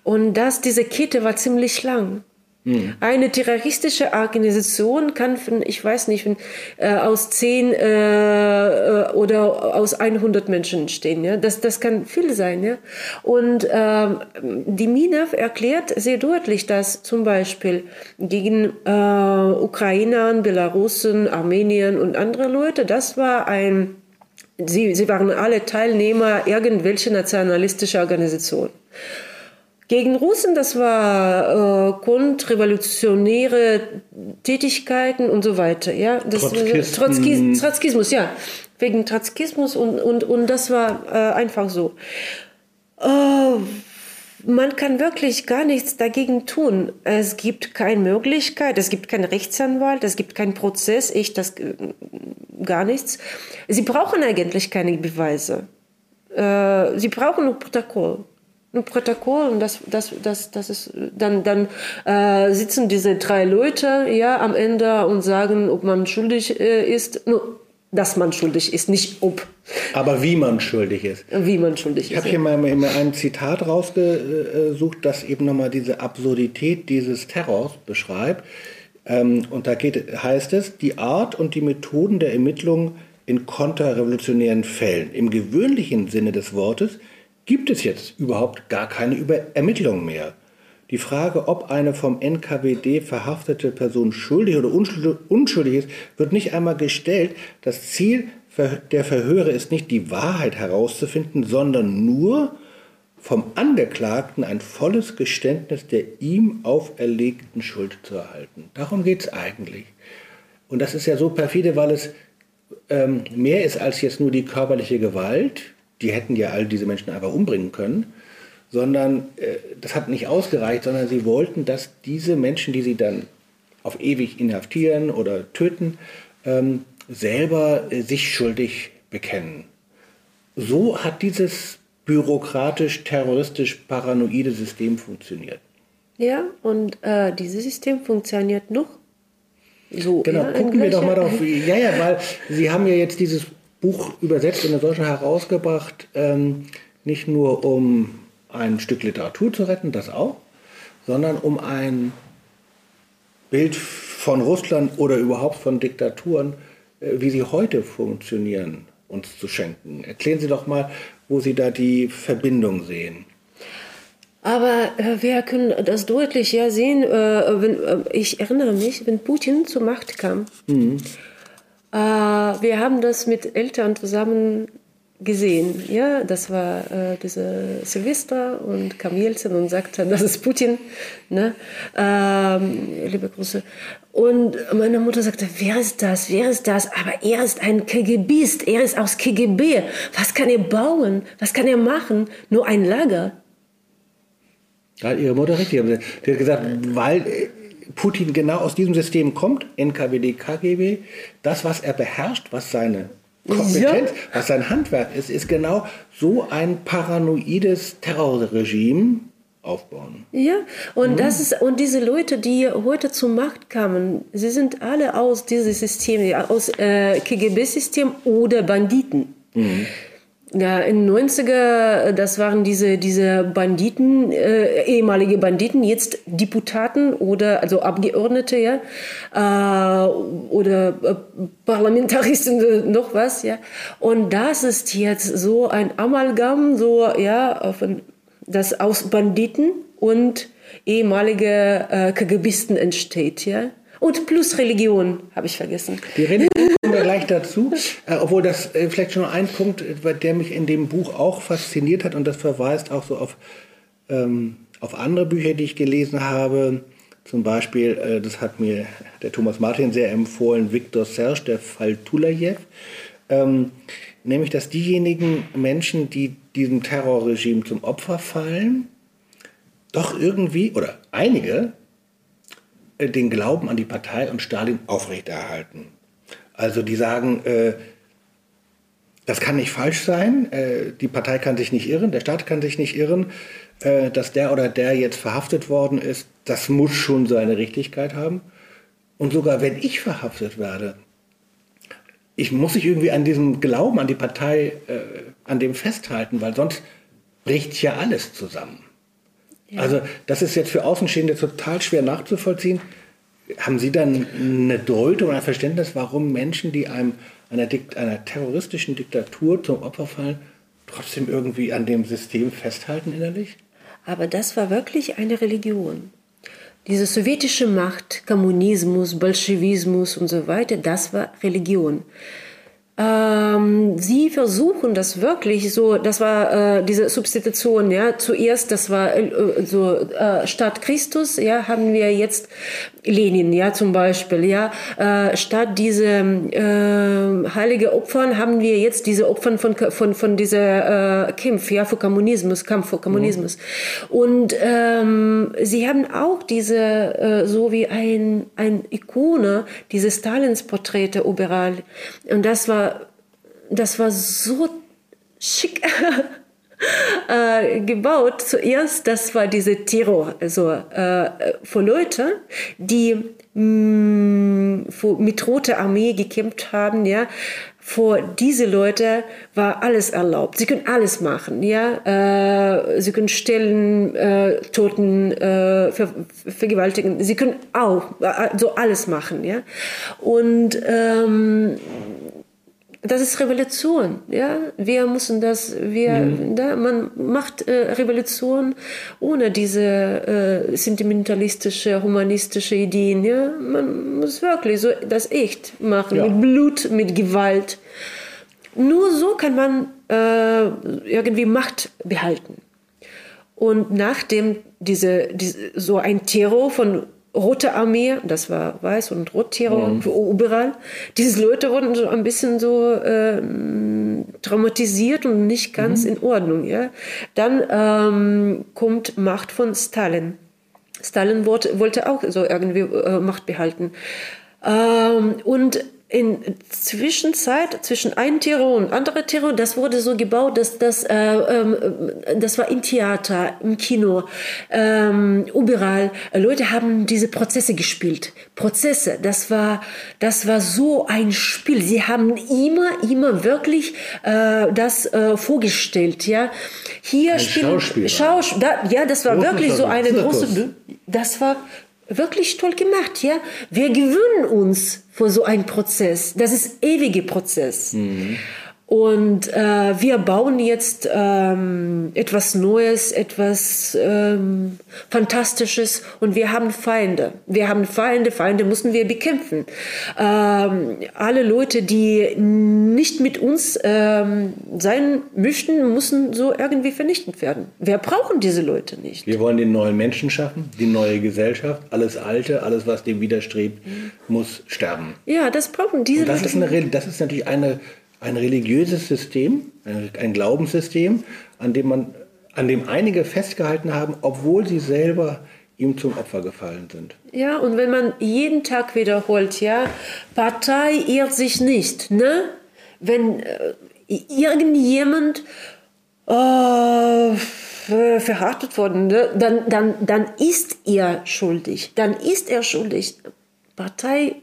Und das, diese Kette war ziemlich lang. Mhm. Eine terroristische Organisation kann von, ich weiß nicht, von, äh, aus 10 äh, äh, oder aus 100 Menschen stehen. Ja? Das, das kann viel sein. Ja? Und äh, die Minev erklärt sehr deutlich, dass zum Beispiel gegen äh, Ukrainern, Belarusen, Armenien und andere Leute, das war ein, sie, sie waren alle Teilnehmer irgendwelcher nationalistischer Organisation. Gegen Russen, das war äh, kontrrevolutionäre Tätigkeiten und so weiter. Ja, das Trotzkis, Trotzkismus, ja, wegen Trotzkismus und und und das war äh, einfach so. Äh, man kann wirklich gar nichts dagegen tun. Es gibt keine Möglichkeit, es gibt keinen Rechtsanwalt, es gibt keinen Prozess, ich das äh, gar nichts. Sie brauchen eigentlich keine Beweise. Äh, sie brauchen nur Protokoll ein Protokoll und das, das, das, das ist, dann, dann äh, sitzen diese drei Leute ja am Ende und sagen, ob man schuldig äh, ist. Nur, dass man schuldig ist, nicht ob. Aber wie man schuldig ist. Wie man schuldig ich ist. Ich habe hier mal, mal ein Zitat rausgesucht, das eben nochmal diese Absurdität dieses Terrors beschreibt. Ähm, und da geht, heißt es, die Art und die Methoden der Ermittlung in konterrevolutionären Fällen. Im gewöhnlichen Sinne des Wortes gibt es jetzt überhaupt gar keine Ermittlungen mehr. Die Frage, ob eine vom NKWD verhaftete Person schuldig oder unschuldig ist, wird nicht einmal gestellt. Das Ziel der Verhöre ist nicht die Wahrheit herauszufinden, sondern nur vom Angeklagten ein volles Geständnis der ihm auferlegten Schuld zu erhalten. Darum geht es eigentlich. Und das ist ja so perfide, weil es ähm, mehr ist als jetzt nur die körperliche Gewalt, die hätten ja all diese Menschen einfach umbringen können, sondern äh, das hat nicht ausgereicht, sondern sie wollten, dass diese Menschen, die sie dann auf ewig inhaftieren oder töten, ähm, selber äh, sich schuldig bekennen. So hat dieses bürokratisch, terroristisch, paranoide System funktioniert. Ja, und äh, dieses System funktioniert noch so. Genau, gucken wir doch mal drauf. Ja, ja, weil Sie haben ja jetzt dieses Buch übersetzt und in Deutschland herausgebracht, ähm, nicht nur um ein Stück Literatur zu retten, das auch, sondern um ein Bild von Russland oder überhaupt von Diktaturen, äh, wie sie heute funktionieren, uns zu schenken. Erklären Sie doch mal, wo Sie da die Verbindung sehen. Aber äh, wir können das deutlich ja sehen, äh, wenn, äh, ich erinnere mich, wenn Putin zur Macht kam. Mhm. Äh, wir haben das mit Eltern zusammen gesehen. Ja, das war äh, diese Silvester und kam Jelzin und sagte, das ist Putin. Ne? Ähm, liebe Grüße. Und meine Mutter sagte, wer ist das? Wer ist das? Aber er ist ein KGBist. Er ist aus KGB. Was kann er bauen? Was kann er machen? Nur ein Lager. Ihre Mutter richtig. Die hat gesagt, weil Putin genau aus diesem System kommt, NKWD, KGB, das, was er beherrscht, was seine Kompetenz, ja. was sein Handwerk ist, ist genau so ein paranoides Terrorregime aufbauen. Ja, und mhm. das ist und diese Leute, die heute zur Macht kamen, sie sind alle aus diesem System, aus äh, KGB-System oder Banditen. Mhm. Ja, in den 90er, das waren diese, diese Banditen, äh, ehemalige Banditen, jetzt Deputaten oder also Abgeordnete, ja, äh, oder äh, Parlamentaristen, noch was, ja. Und das ist jetzt so ein Amalgam, so, ja, von, das aus Banditen und ehemalige äh, KGBisten entsteht, ja. Und plus Religion, habe ich vergessen. Die Religion kommen wir gleich dazu. Äh, obwohl das äh, vielleicht schon ein Punkt, äh, der mich in dem Buch auch fasziniert hat und das verweist auch so auf, ähm, auf andere Bücher, die ich gelesen habe. Zum Beispiel, äh, das hat mir der Thomas Martin sehr empfohlen, Viktor Serge, der Fall Tulajew. Ähm, nämlich, dass diejenigen Menschen, die diesem Terrorregime zum Opfer fallen, doch irgendwie, oder einige, den Glauben an die Partei und Stalin aufrechterhalten. Also die sagen, äh, das kann nicht falsch sein, äh, die Partei kann sich nicht irren, der Staat kann sich nicht irren, äh, dass der oder der jetzt verhaftet worden ist, das muss schon seine Richtigkeit haben. Und sogar wenn ich verhaftet werde, ich muss sich irgendwie an diesem Glauben an die Partei, äh, an dem festhalten, weil sonst bricht ja alles zusammen. Also das ist jetzt für Außenstehende total schwer nachzuvollziehen. Haben Sie dann eine Deutung, ein Verständnis, warum Menschen, die einem einer, Dikt einer terroristischen Diktatur zum Opfer fallen, trotzdem irgendwie an dem System festhalten innerlich? Aber das war wirklich eine Religion. Diese sowjetische Macht, Kommunismus, Bolschewismus und so weiter, das war Religion. Ähm, sie versuchen das wirklich so, das war äh, diese Substitution, ja, zuerst, das war äh, so äh, statt Christus, ja, haben wir jetzt Lenin, ja, zum Beispiel, ja, äh, statt diese äh, heilige Opfern haben wir jetzt diese Opfern von, von, von dieser äh, Kampf, ja, für Kommunismus, Kampf für Kommunismus. Mhm. Und ähm, sie haben auch diese, äh, so wie ein, ein Ikone, diese Stalins Porträte überall. Und das war das war so schick äh, gebaut. Zuerst, das war diese Terror, also äh, für Leute, die mh, mm, mit Roter Armee gekämpft haben, ja, vor diese Leute war alles erlaubt. Sie können alles machen, ja. Äh, sie können stellen, äh, Toten äh, ver vergewaltigen. Sie können auch äh, so alles machen, ja. Und ähm, das ist Revolution, ja. Wir müssen das, wir, mhm. da, man macht äh, Revolution ohne diese äh, sentimentalistische, humanistische Ideen, ja. Man muss wirklich so das echt machen, ja. mit Blut, mit Gewalt. Nur so kann man äh, irgendwie Macht behalten. Und nachdem diese, diese so ein Terror von Rote Armee, das war Weiß- und Rotterror mhm. überall. Diese Leute wurden so ein bisschen so äh, traumatisiert und nicht ganz mhm. in Ordnung. Ja? Dann ähm, kommt Macht von Stalin. Stalin wollte, wollte auch so irgendwie äh, Macht behalten. Ähm, und in Zwischenzeit zwischen einem Terror und anderem Terror, das wurde so gebaut, dass das, äh, ähm, das war im Theater, im Kino, ähm, überall. Leute haben diese Prozesse gespielt. Prozesse, das war, das war so ein Spiel. Sie haben immer, immer wirklich äh, das äh, vorgestellt. Ja, hier ein spielen Schauspieler. Schauspiel, ja, das war Großen wirklich so eine große. Das war wirklich toll gemacht, ja. Wir gewöhnen uns vor so einem Prozess. Das ist ewige Prozess. Und äh, wir bauen jetzt ähm, etwas Neues, etwas ähm, Fantastisches und wir haben Feinde. Wir haben Feinde, Feinde müssen wir bekämpfen. Ähm, alle Leute, die nicht mit uns ähm, sein möchten, müssen so irgendwie vernichtet werden. Wir brauchen diese Leute nicht. Wir wollen den neuen Menschen schaffen, die neue Gesellschaft. Alles Alte, alles, was dem widerstrebt, muss sterben. Ja, das brauchen diese Und das Leute. ist, eine, das ist natürlich eine, ein religiöses System, ein, ein Glaubenssystem, an dem, man, an dem einige festgehalten haben, obwohl sie selber ihm zum Opfer gefallen sind. Ja, und wenn man jeden Tag wiederholt, ja, Partei irrt sich nicht, ne? Wenn äh, irgendjemand äh, ver- verhaftet worden, ne? dann, dann, dann ist er schuldig. Dann ist er schuldig. Partei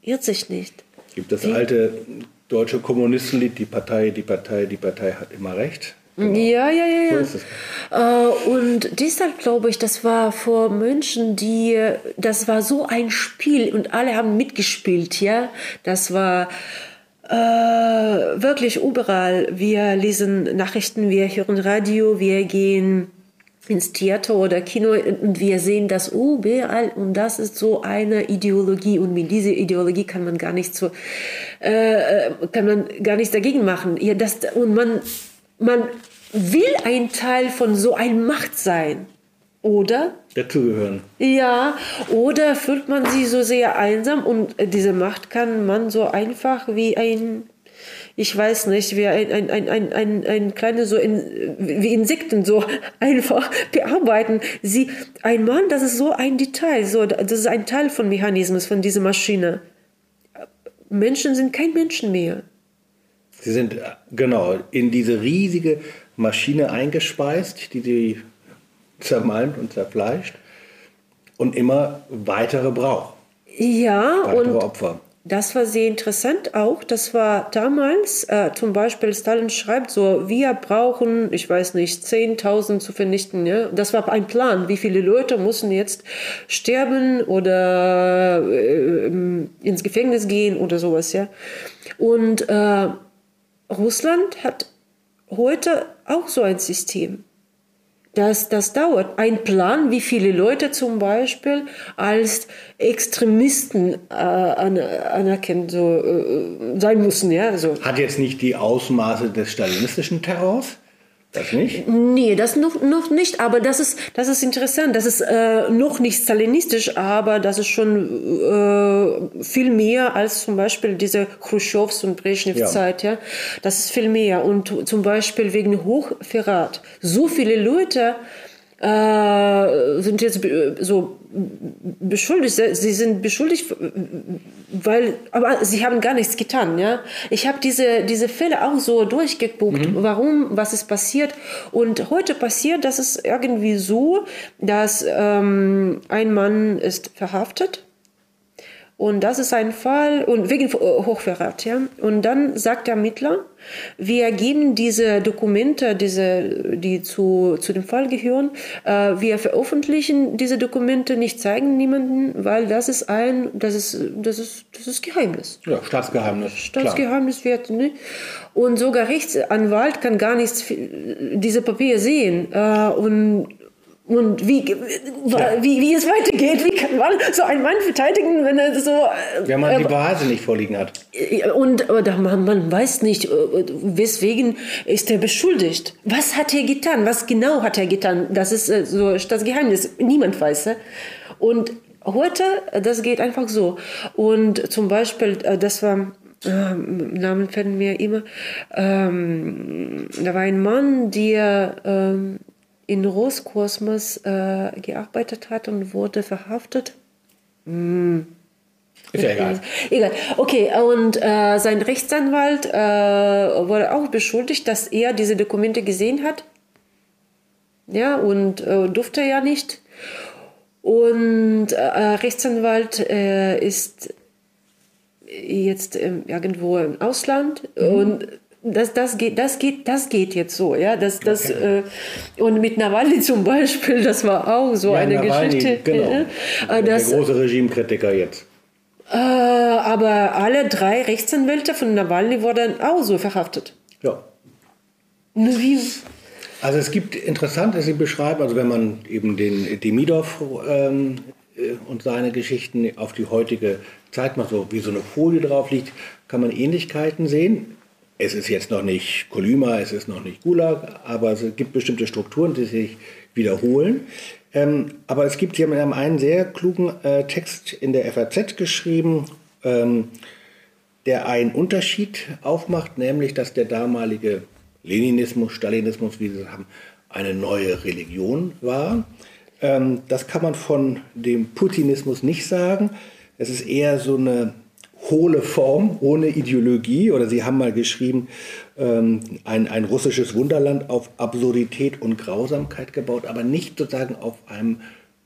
irrt sich nicht. Gibt das alte deutsche Kommunistenlied, die Partei, die Partei, die Partei hat immer recht. Ja, ja, ja, So ja. ist es. Äh, und deshalb glaube ich, das war vor Menschen, die, das war so ein Spiel und alle haben mitgespielt, ja. Das war äh, wirklich überall. Wir lesen Nachrichten, wir hören Radio, wir gehen ins Theater oder Kino und wir sehen das überall und das ist so eine Ideologie und mit dieser Ideologie kann man gar nicht so äh, kann man gar nichts dagegen machen. Ja, das, und man, man will ein Teil von so einer Macht sein, oder? Dazugehören. Ja, oder fühlt man sich so sehr einsam und diese Macht kann man so einfach wie ein, ich weiß nicht, wie ein, ein, ein, ein, ein, ein kleines, so in, wie Insekten so einfach bearbeiten. Sie, ein Mann, das ist so ein Detail, so, das ist ein Teil von Mechanismus, von dieser Maschine. Menschen sind kein Menschen mehr. Sie sind äh, genau in diese riesige Maschine eingespeist, die sie zermalmt und zerfleischt und immer weitere braucht. Ja, Weitere und Opfer. Das war sehr interessant auch. Das war damals, äh, zum Beispiel Stalin schreibt so, wir brauchen, ich weiß nicht, 10.000 zu vernichten. Ja? Das war ein Plan. Wie viele Leute müssen jetzt sterben oder äh, ins Gefängnis gehen oder sowas. Ja? Und äh, Russland hat heute auch so ein System. Das, das dauert. Ein Plan, wie viele Leute zum Beispiel als Extremisten äh, an, anerkennt so, äh, sein müssen. Ja? So. Hat jetzt nicht die Ausmaße des stalinistischen Terrors? Das nicht? Nee, das noch, noch nicht, aber das ist, das ist interessant. Das ist äh, noch nicht stalinistisch, aber das ist schon äh, viel mehr als zum Beispiel diese Khrushchevs und Brezhnev-Zeit. Ja. Das ist viel mehr. Und zum Beispiel wegen Hochverrat. So viele Leute äh, sind jetzt be- so beschuldigt. Sie sind beschuldigt, weil, aber sie haben gar nichts getan. Ja? Ich habe diese, diese Fälle auch so durchgeguckt, warum, was ist passiert. Und heute passiert, das ist irgendwie so, dass ähm, ein Mann ist verhaftet und das ist ein Fall, und wegen äh, Hochverrat, ja. Und dann sagt der Ermittler, wir geben diese Dokumente, diese, die zu, zu dem Fall gehören, äh, wir veröffentlichen diese Dokumente, nicht zeigen niemanden, weil das ist ein, das ist, das ist, das ist Geheimnis. Ja, Staatsgeheimnis. Klar. Staatsgeheimnis wird, ne? Und sogar Rechtsanwalt kann gar nichts, diese Papiere sehen. Äh, und und wie, wie, wie es weitergeht, wie kann man so einen Mann verteidigen, wenn er so. äh, Wenn man die Beweise nicht vorliegen hat. Und oder man, man weiß nicht, äh, weswegen ist er beschuldigt. Was hat er getan? Was genau hat er getan? Das ist äh, so Staatsgeheimnis. Niemand weiß. äh. Und heute, äh, das geht einfach so. Und zum Beispiel, äh, das war. äh, Namen fällen mir immer. Ähm, da war ein Mann, der ähm, in Roskosmos äh, gearbeitet hat und wurde verhaftet. Hm. Ist ja egal. Egal. Okay, und äh, sein Rechtsanwalt äh, wurde auch beschuldigt, dass er diese Dokumente gesehen hat. Ja, und äh, durfte ja nicht. Und äh, Rechtsanwalt äh, ist jetzt irgendwo im Ausland mhm. und das, das, geht, das, geht, das geht jetzt so, ja. Das, das, okay. äh, und mit Nawalny zum Beispiel, das war auch so ja, eine Nawalny, Geschichte. Genau. Äh, das, Der große Regimekritiker jetzt. Äh, aber alle drei Rechtsanwälte von Nawalny wurden auch so verhaftet. Ja. Wie? Also es gibt interessant, dass Sie beschreiben, also wenn man eben den Demidov ähm, äh, und seine Geschichten auf die heutige Zeit mal so wie so eine Folie drauf liegt, kann man Ähnlichkeiten sehen. Es ist jetzt noch nicht Kolyma, es ist noch nicht Gulag, aber es gibt bestimmte Strukturen, die sich wiederholen. Ähm, aber es gibt, Sie haben einen sehr klugen äh, Text in der FAZ geschrieben, ähm, der einen Unterschied aufmacht, nämlich dass der damalige Leninismus, Stalinismus, wie Sie es haben, eine neue Religion war. Ähm, das kann man von dem Putinismus nicht sagen. Es ist eher so eine hohle Form ohne Ideologie. Oder Sie haben mal geschrieben, ähm, ein, ein russisches Wunderland auf Absurdität und Grausamkeit gebaut, aber nicht sozusagen auf einem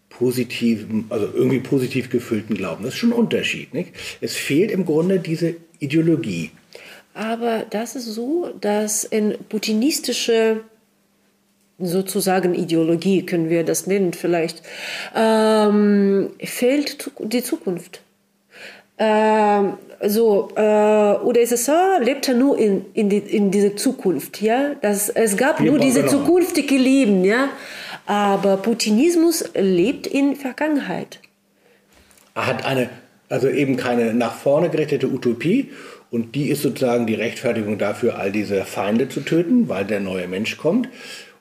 positiven, also irgendwie positiv gefüllten Glauben. Das ist schon ein Unterschied. Nicht? Es fehlt im Grunde diese Ideologie. Aber das ist so, dass in putinistische sozusagen Ideologie, können wir das nennen vielleicht, ähm, fehlt die Zukunft. Ähm, so, äh, UdSSR lebte nur in, in, die, in dieser Zukunft, ja. Das, es gab nur diese genau. zukünftige Leben, ja. Aber Putinismus lebt in Vergangenheit. Er hat eine, also eben keine nach vorne gerichtete Utopie und die ist sozusagen die Rechtfertigung dafür, all diese Feinde zu töten, weil der neue Mensch kommt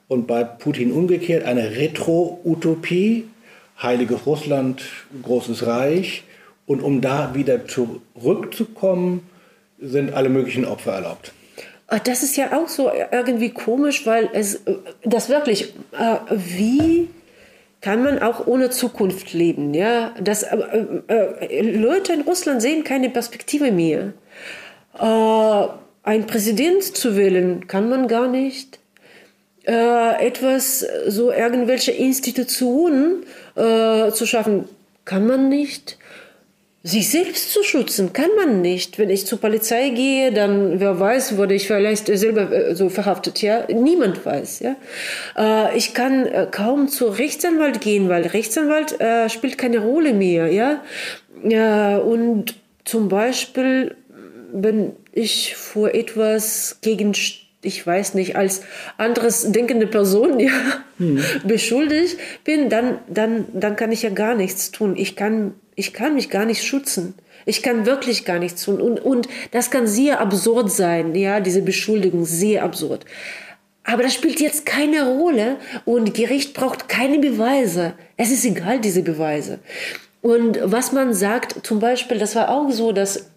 und bei Putin umgekehrt eine Retro-Utopie, heiliges Russland, großes Reich. Und um da wieder zurückzukommen, sind alle möglichen Opfer erlaubt. Ah, das ist ja auch so irgendwie komisch, weil es das wirklich, äh, wie kann man auch ohne Zukunft leben? Ja, das, äh, äh, Leute in Russland sehen keine Perspektive mehr. Äh, ein Präsident zu wählen kann man gar nicht äh, etwas, so irgendwelche Institutionen äh, zu schaffen, kann man nicht. Sich selbst zu schützen kann man nicht. Wenn ich zur Polizei gehe, dann wer weiß, wurde ich vielleicht selber äh, so verhaftet. Ja, niemand weiß. Ja, äh, ich kann äh, kaum zur Rechtsanwalt gehen, weil Rechtsanwalt spielt keine Rolle mehr. Ja, ja und zum Beispiel, wenn ich vor etwas gegen ich weiß nicht, als anderes denkende Person ja, hm. beschuldigt bin, dann, dann, dann kann ich ja gar nichts tun. Ich kann, ich kann mich gar nicht schützen. Ich kann wirklich gar nichts tun. Und, und das kann sehr absurd sein, ja, diese Beschuldigung, sehr absurd. Aber das spielt jetzt keine Rolle und Gericht braucht keine Beweise. Es ist egal, diese Beweise. Und was man sagt, zum Beispiel, das war auch so, dass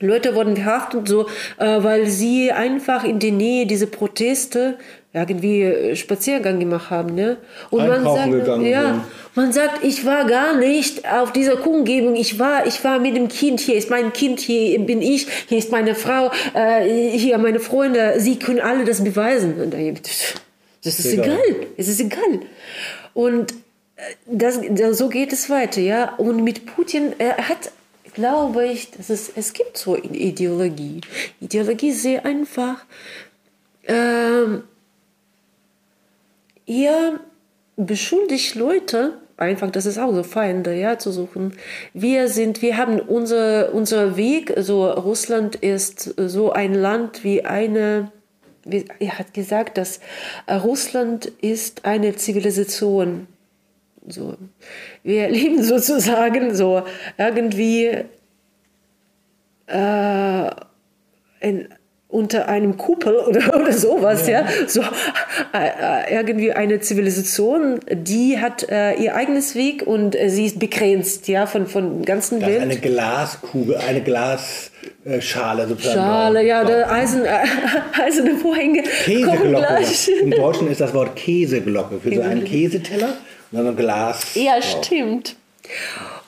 Leute wurden verhaftet, so, äh, weil sie einfach in der Nähe diese Proteste irgendwie äh, Spaziergang gemacht haben, ne? Und man sagt, ja, man sagt, ich war gar nicht auf dieser Kundgebung. Ich war, ich war mit dem Kind. Hier ist mein Kind. Hier bin ich. Hier ist meine Frau. Äh, hier meine Freunde. Sie können alle das beweisen. Und das ist egal. egal. Es ist egal. Und äh, das, so geht es weiter, ja. Und mit Putin, er hat glaube ich, dass es, es gibt so eine Ideologie. Ideologie ist sehr einfach. Ähm, ihr beschuldigt Leute, einfach, das ist auch so Feinde, ja, zu suchen. Wir sind, wir haben unser, unser Weg, so Russland ist so ein Land wie eine, wie, er hat gesagt, dass Russland ist eine Zivilisation so, wir leben sozusagen so irgendwie äh, in, unter einem Kuppel oder, oder sowas, ja. ja. So äh, äh, irgendwie eine Zivilisation, die hat äh, ihr eigenes Weg und äh, sie ist begrenzt, ja, von von ganzen das Welt. Eine Glaskugel, eine Glasschale sozusagen. Schale, ja, der Eisen, äh, eiserne Vorhänge. Käseglocke. Im Deutschen ist das Wort Käseglocke für so einen Käseteller sondern Glas. Ja, stimmt.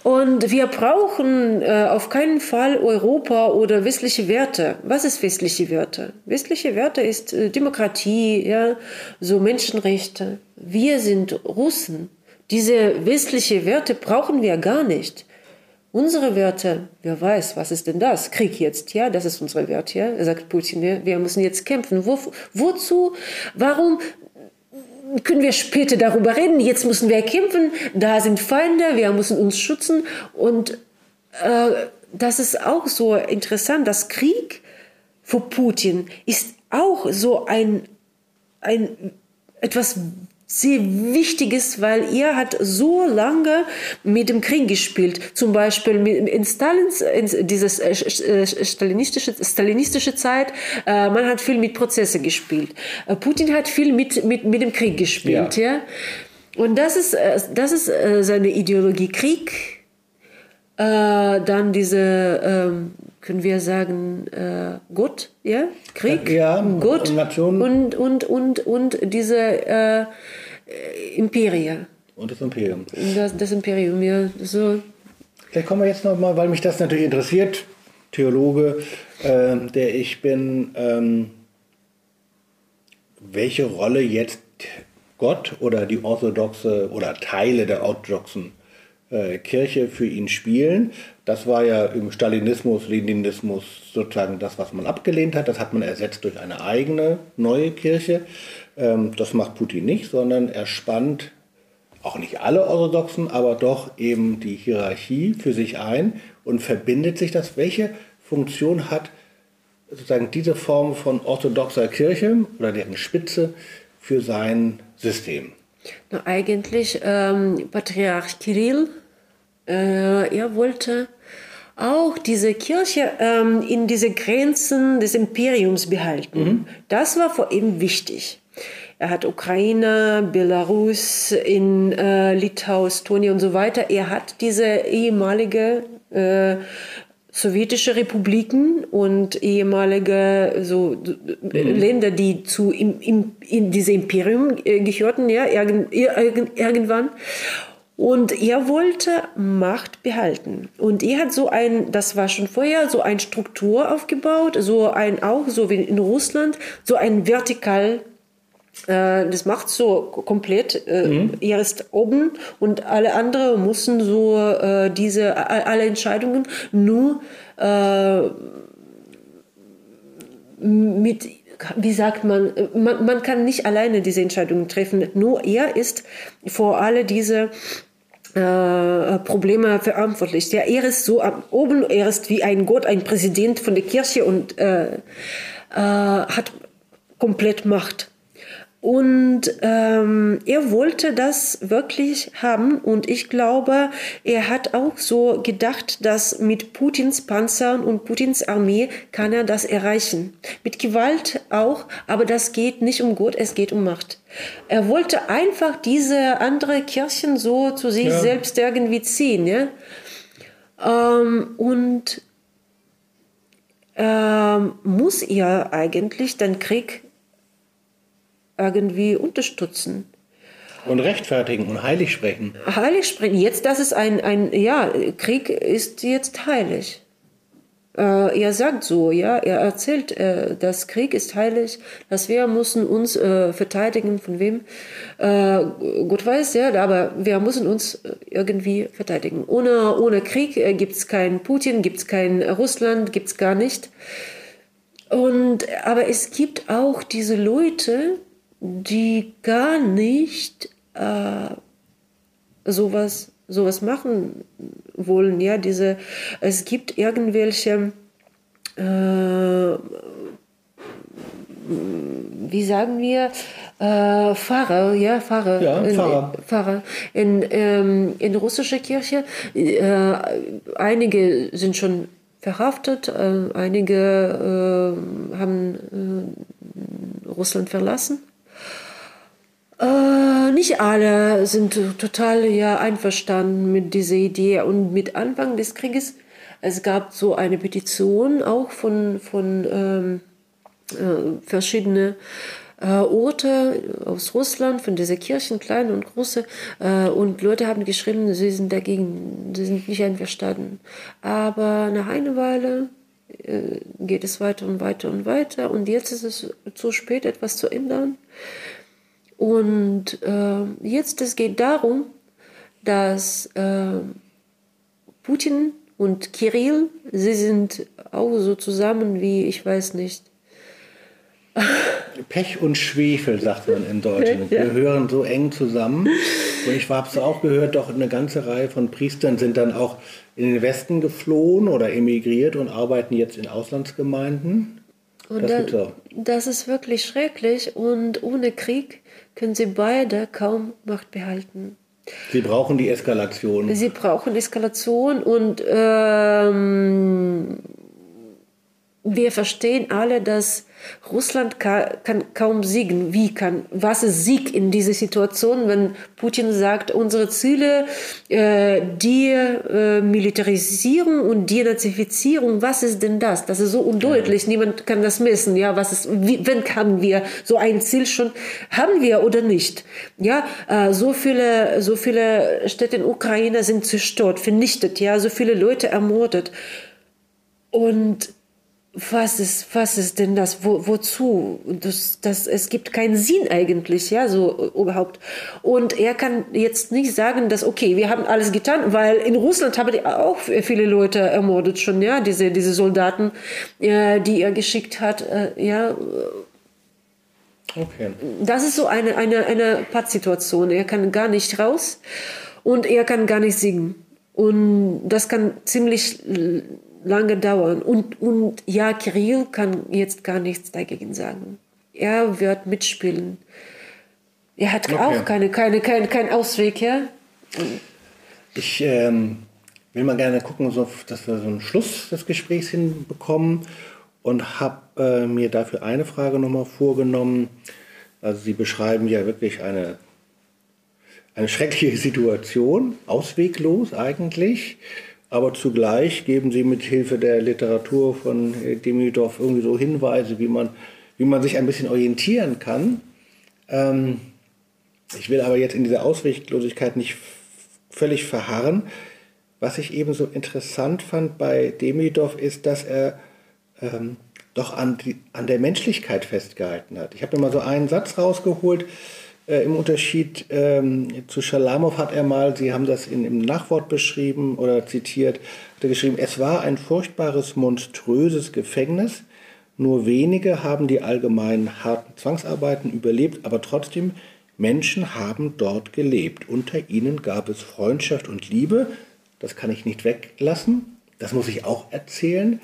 Und wir brauchen äh, auf keinen Fall Europa oder westliche Werte. Was ist westliche Werte? Westliche Werte ist äh, Demokratie, ja, so Menschenrechte. Wir sind Russen. Diese westliche Werte brauchen wir gar nicht. Unsere Werte, wer weiß, was ist denn das? Krieg jetzt, ja, das ist unsere Wert, ja, sagt Putin, ja? wir müssen jetzt kämpfen. Wo, wozu? Warum können wir später darüber reden? Jetzt müssen wir kämpfen, da sind Feinde, wir müssen uns schützen. Und äh, das ist auch so interessant, dass Krieg für Putin ist auch so ein, ein etwas sehr Wichtiges, weil er hat so lange mit dem Krieg gespielt. Zum Beispiel in Stalins, in dieses äh, äh, stalinistische, stalinistische Zeit, äh, man hat viel mit Prozesse gespielt. Putin hat viel mit, mit, mit dem Krieg gespielt. Ja. ja? Und das ist, das ist seine Ideologie Krieg. dann diese, ähm, können wir sagen, Gott, ja, Krieg, ja, Gott und, und, und, und diese äh, Imperie. Und das Imperium. Das, das Imperium, ja. So. Vielleicht kommen wir jetzt noch mal, weil mich das natürlich interessiert, Theologe, äh, der ich bin, ähm, welche Rolle jetzt Gott oder die orthodoxe oder Teile der orthodoxen äh, Kirche für ihn spielen. Das war ja im Stalinismus, Leninismus sozusagen das, was man abgelehnt hat. Das hat man ersetzt durch eine eigene neue Kirche. Ähm, das macht Putin nicht, sondern er spannt auch nicht alle Orthodoxen, aber doch eben die Hierarchie für sich ein und verbindet sich das. Welche Funktion hat sozusagen diese Form von orthodoxer Kirche oder deren Spitze für sein System? Na, eigentlich ähm, Patriarch Kirill, äh, er wollte auch diese Kirche ähm, in diese Grenzen des Imperiums behalten. Mhm. Das war vor ihm wichtig. Er hat Ukraine, Belarus, in äh, Litauen, Estonia und so weiter. Er hat diese ehemalige äh, sowjetische Republiken und ehemalige so mhm. Länder, die zu im, im, in diese Imperium äh, gehörten, ja, irgendwann. Und er wollte Macht behalten. Und er hat so ein, das war schon vorher, so eine Struktur aufgebaut, so ein, auch so wie in Russland, so ein vertikal äh, das macht so komplett. Äh, mhm. Er ist oben und alle anderen müssen so äh, diese alle Entscheidungen nur äh, mit wie sagt man, man, man kann nicht alleine diese Entscheidungen treffen. Nur er ist vor alle diese äh, Probleme verantwortlich. Ja, er ist so oben, er ist wie ein Gott, ein Präsident von der Kirche und äh, äh, hat komplett Macht. Und ähm, er wollte das wirklich haben. Und ich glaube, er hat auch so gedacht, dass mit Putins Panzern und Putins Armee kann er das erreichen. Mit Gewalt auch, aber das geht nicht um Gott, es geht um Macht. Er wollte einfach diese andere Kirchen so zu sich ja. selbst irgendwie ziehen. Ja? Ähm, und ähm, muss er eigentlich den Krieg irgendwie unterstützen. Und rechtfertigen und heilig sprechen. Heilig sprechen. Jetzt, das ist ein, ein ja, Krieg ist jetzt heilig. Äh, er sagt so, ja, er erzählt, äh, dass Krieg ist heilig, dass wir müssen uns äh, verteidigen, von wem? Äh, Gott weiß, ja, aber wir müssen uns äh, irgendwie verteidigen. Ohne, ohne Krieg äh, gibt es kein Putin, gibt es kein Russland, gibt es gar nicht. Und, aber es gibt auch diese Leute, die gar nicht äh, sowas, sowas machen wollen. Ja, diese, es gibt irgendwelche, äh, wie sagen wir, äh, Pfarrer, ja, Pfarrer, ja, Pfarrer. In, Pfarrer in, ähm, in russischer Kirche. Äh, einige sind schon verhaftet, äh, einige äh, haben Russland verlassen. Äh, nicht alle sind total ja einverstanden mit dieser Idee und mit Anfang des Krieges. Es gab so eine Petition auch von, von ähm, äh, verschiedenen äh, Orte aus Russland, von dieser Kirchen, kleine und große. Äh, und Leute haben geschrieben, sie sind dagegen, sie sind nicht einverstanden. Aber nach einer Weile äh, geht es weiter und weiter und weiter. Und jetzt ist es zu spät, etwas zu ändern. Und äh, jetzt es geht darum, dass äh, Putin und Kirill, sie sind auch so zusammen wie, ich weiß nicht, Pech und Schwefel, sagt man in Deutschland. Wir hören so eng zusammen. Und ich habe es auch gehört, doch eine ganze Reihe von Priestern sind dann auch in den Westen geflohen oder emigriert und arbeiten jetzt in Auslandsgemeinden. Und das, da, das ist wirklich schrecklich und ohne Krieg können sie beide kaum Macht behalten. Sie brauchen die Eskalation. Sie brauchen Eskalation und ähm, wir verstehen alle, dass Russland kann, kann, kaum siegen. Wie kann, was ist Sieg in dieser Situation, wenn Putin sagt, unsere Ziele, äh, die äh, Militarisierung und die Nazifizierung, was ist denn das? Das ist so undeutlich, ja. niemand kann das messen. Ja, was ist, wie, wenn haben wir so ein Ziel schon, haben wir oder nicht? Ja, äh, so viele, so viele Städte in Ukraine sind zerstört, vernichtet, ja, so viele Leute ermordet. Und was ist, was ist denn das? Wo, wozu? Das, das, es gibt keinen Sinn eigentlich, ja, so überhaupt. Und er kann jetzt nicht sagen, dass, okay, wir haben alles getan, weil in Russland haben die auch viele Leute ermordet schon, ja, diese, diese Soldaten, äh, die er geschickt hat, äh, ja. Okay. Das ist so eine, eine, eine Pattsituation. Er kann gar nicht raus und er kann gar nicht singen. Und das kann ziemlich lange dauern. Und, und ja, Kirill kann jetzt gar nichts dagegen sagen. Er wird mitspielen. Er hat okay. auch keine, keine, keinen kein Ausweg, ja. Ich ähm, will mal gerne gucken, so, dass wir so einen Schluss des Gesprächs hinbekommen und habe äh, mir dafür eine Frage nochmal vorgenommen. Also Sie beschreiben ja wirklich eine, eine schreckliche Situation, ausweglos eigentlich aber zugleich geben sie mit Hilfe der Literatur von Demidov irgendwie so Hinweise, wie man, wie man sich ein bisschen orientieren kann. Ähm, ich will aber jetzt in dieser Ausweglosigkeit nicht völlig verharren. Was ich eben so interessant fand bei Demidov ist, dass er ähm, doch an, die, an der Menschlichkeit festgehalten hat. Ich habe mir mal so einen Satz rausgeholt, äh, Im Unterschied ähm, zu Schalamow hat er mal, Sie haben das in, im Nachwort beschrieben oder zitiert, hat er geschrieben, es war ein furchtbares, monströses Gefängnis. Nur wenige haben die allgemeinen harten Zwangsarbeiten überlebt, aber trotzdem, Menschen haben dort gelebt. Unter ihnen gab es Freundschaft und Liebe. Das kann ich nicht weglassen. Das muss ich auch erzählen.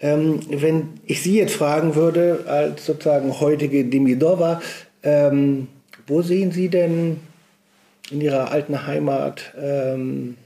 Ähm, wenn ich Sie jetzt fragen würde, als sozusagen heutige Demidova, ähm, wo sehen Sie denn in Ihrer alten Heimat ähm,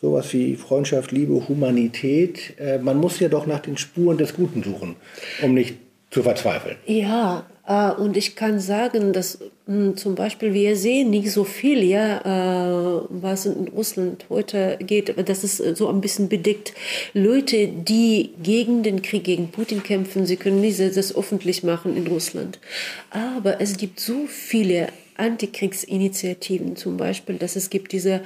sowas wie Freundschaft, Liebe, Humanität? Äh, man muss ja doch nach den Spuren des Guten suchen, um nicht zu verzweifeln. Ja, und ich kann sagen, dass hm, zum Beispiel wir sehen nicht so viel, ja, äh, was in Russland heute geht. Das ist so ein bisschen bedeckt. Leute, die gegen den Krieg gegen Putin kämpfen, sie können nicht das öffentlich machen in Russland. Aber es gibt so viele Antikriegsinitiativen zum Beispiel, dass es gibt diese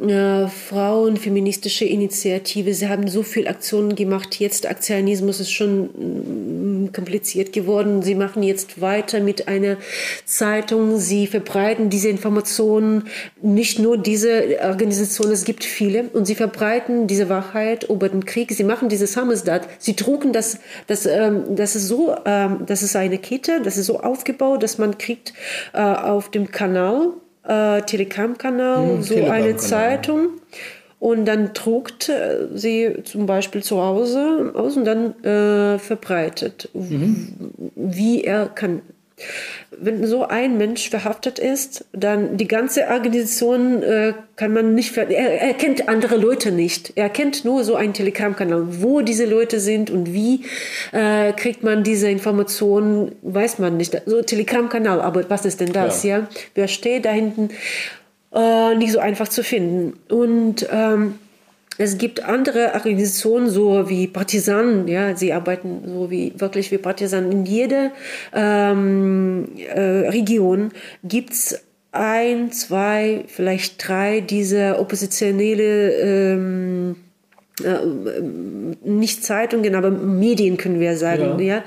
äh, Frauenfeministische Initiative. Sie haben so viel Aktionen gemacht. Jetzt Aktionismus ist schon mm, kompliziert geworden. Sie machen jetzt weiter mit einer Zeitung. Sie verbreiten diese Informationen. Nicht nur diese Organisation, es gibt viele. Und sie verbreiten diese Wahrheit über den Krieg. Sie machen diese Sammeldat. Sie drucken das, das, ähm, das ist so, ähm, das ist eine Kette, das ist so aufgebaut, dass man kriegt äh, auf dem Kanal äh, Telegram-Kanal, hm, so Telegram eine Zeitung. Und dann druckt äh, sie zum Beispiel zu Hause aus und dann äh, verbreitet, mhm. wie er kann wenn so ein Mensch verhaftet ist, dann die ganze Organisation äh, kann man nicht, er, er kennt andere Leute nicht. Er kennt nur so einen Telegram-Kanal. Wo diese Leute sind und wie äh, kriegt man diese Informationen, weiß man nicht. So Telegram-Kanal, aber was ist denn das, ja? ja? Wer steht da hinten? Äh, nicht so einfach zu finden. Und ähm, Es gibt andere Organisationen, so wie Partisanen, ja, sie arbeiten so wie wirklich wie Partisanen. In jeder ähm, äh, Region gibt es ein, zwei, vielleicht drei dieser oppositionelle ähm, äh, nicht Zeitungen, aber Medien können wir sagen, ja.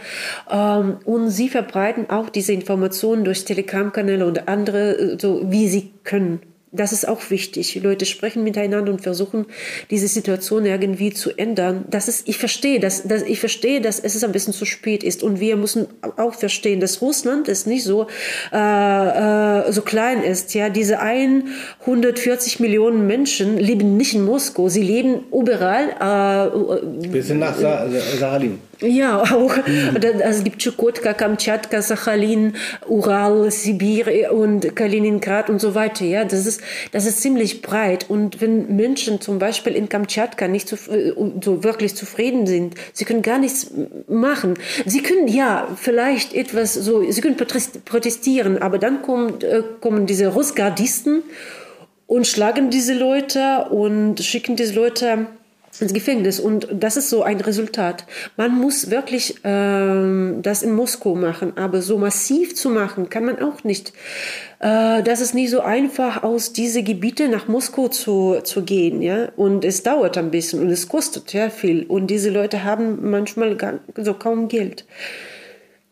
ja? Ähm, und sie verbreiten auch diese Informationen durch Telegram-Kanäle und andere, äh, so wie sie können. Das ist auch wichtig. Leute sprechen miteinander und versuchen, diese Situation irgendwie zu ändern. Das ist, ich verstehe, dass, dass, ich verstehe, dass es ein bisschen zu spät ist. Und wir müssen auch verstehen, dass Russland ist nicht so, äh, äh, so klein ist. Ja, diese 140 Millionen Menschen leben nicht in Moskau. Sie leben überall. Äh, Bis nach Sa Sahalin. Ja, auch. Mhm. Es gibt Chukotka, Kamtschatka, Sachalin, Ural, Sibir und Kaliningrad und so weiter. Ja, das ist, das ist ziemlich breit. Und wenn Menschen zum Beispiel in Kamtschatka nicht zu, äh, so wirklich zufrieden sind, sie können gar nichts machen. Sie können ja vielleicht etwas so, sie können protestieren, aber dann kommen, äh, kommen diese Russgardisten und schlagen diese Leute und schicken diese Leute ins Gefängnis. Und das ist so ein Resultat. Man muss wirklich ähm, das in Moskau machen, aber so massiv zu machen, kann man auch nicht. Äh, das ist nicht so einfach, aus diese Gebiete nach Moskau zu, zu gehen. Ja? Und es dauert ein bisschen und es kostet ja viel. Und diese Leute haben manchmal gar, so kaum Geld.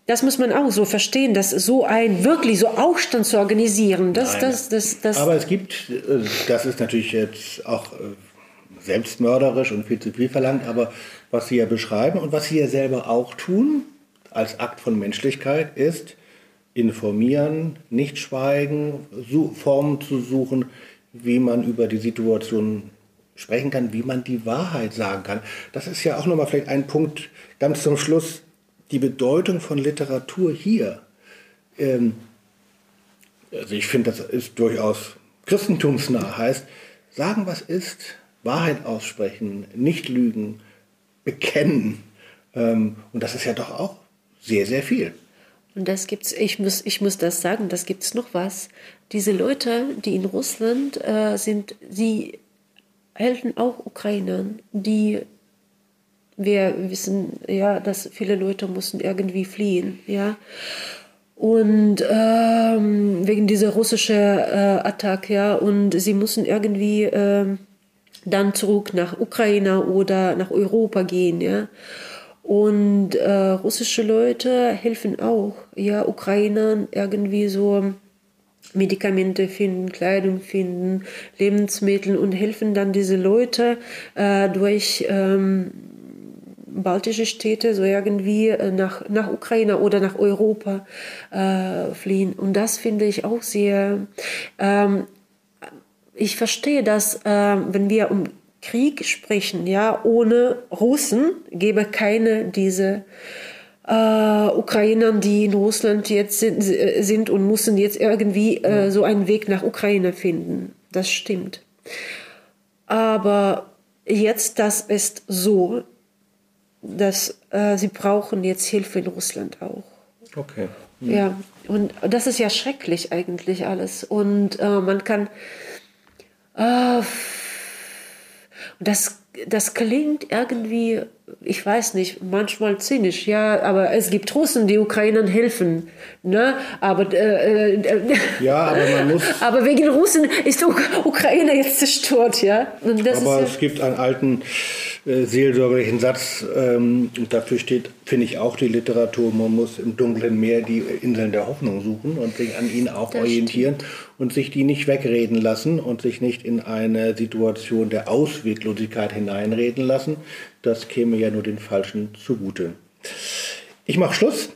Das muss man auch so verstehen, dass so ein wirklich so Aufstand zu organisieren, das, das, das, das. Aber es gibt, äh, das ist natürlich jetzt auch äh, selbstmörderisch und viel zu viel verlangt, aber was Sie ja beschreiben und was Sie ja selber auch tun, als Akt von Menschlichkeit, ist informieren, nicht schweigen, Formen zu suchen, wie man über die Situation sprechen kann, wie man die Wahrheit sagen kann. Das ist ja auch nochmal vielleicht ein Punkt ganz zum Schluss, die Bedeutung von Literatur hier. Ähm, also ich finde, das ist durchaus christentumsnah, heißt, sagen, was ist, Wahrheit aussprechen, nicht lügen, bekennen. Ähm, und das ist ja doch auch sehr, sehr viel. Und das gibt's, ich muss, ich muss das sagen, das gibt es noch was. Diese Leute, die in Russland äh, sind, sie helfen auch Ukrainern, die wir wissen ja, dass viele Leute mussten irgendwie fliehen, ja. Und ähm, wegen dieser russischen äh, Attacke, ja, und sie mussten irgendwie ähm, dann zurück nach Ukraine oder nach Europa gehen, ja. Und äh, russische Leute helfen auch, ja, Ukrainern irgendwie so Medikamente finden, Kleidung finden, Lebensmittel und helfen dann diese Leute äh, durch ähm, baltische Städte so irgendwie äh, nach, nach Ukraine oder nach Europa äh, fliehen. Und das finde ich auch sehr ähm, ich verstehe, dass äh, wenn wir um Krieg sprechen, ja, ohne Russen gäbe keine diese äh, Ukrainer, die in Russland jetzt sind, sind und müssen jetzt irgendwie äh, so einen Weg nach Ukraine finden. Das stimmt. Aber jetzt, das ist so, dass äh, sie brauchen jetzt Hilfe in Russland auch. Okay. Mhm. Ja, und das ist ja schrecklich eigentlich alles. Und äh, man kann äh, das, das klingt irgendwie, ich weiß nicht, manchmal zynisch, ja, aber es gibt Russen, die Ukrainern helfen. Ne? Aber, äh, äh, ja, aber man muss. aber wegen Russen ist Ukraine jetzt zerstört, ja. aber es gibt einen alten äh, seelsorgerlichen Satz, ähm, dafür steht, finde ich, auch die Literatur, man muss im dunklen Meer die Inseln der Hoffnung suchen und sich an ihnen auch das orientieren stimmt. und sich die nicht wegreden lassen und sich nicht in eine Situation der Ausweglosigkeit hineinreden lassen. Das käme ja nur den Falschen zugute. Ich mache Schluss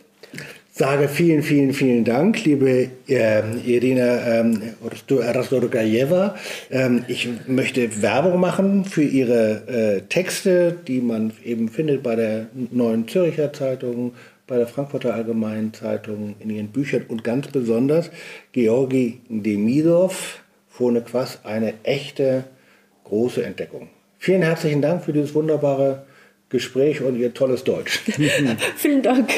sage vielen, vielen, vielen Dank, liebe äh, Irina ähm, Rastorgajeva. Ähm, ich möchte Werbung machen für Ihre äh, Texte, die man eben findet bei der Neuen Zürcher Zeitung, bei der Frankfurter Allgemeinen Zeitung, in Ihren Büchern und ganz besonders Georgi Demidov, Fone Quass, eine echte große Entdeckung. Vielen herzlichen Dank für dieses wunderbare Gespräch und Ihr tolles Deutsch. Vielen Dank.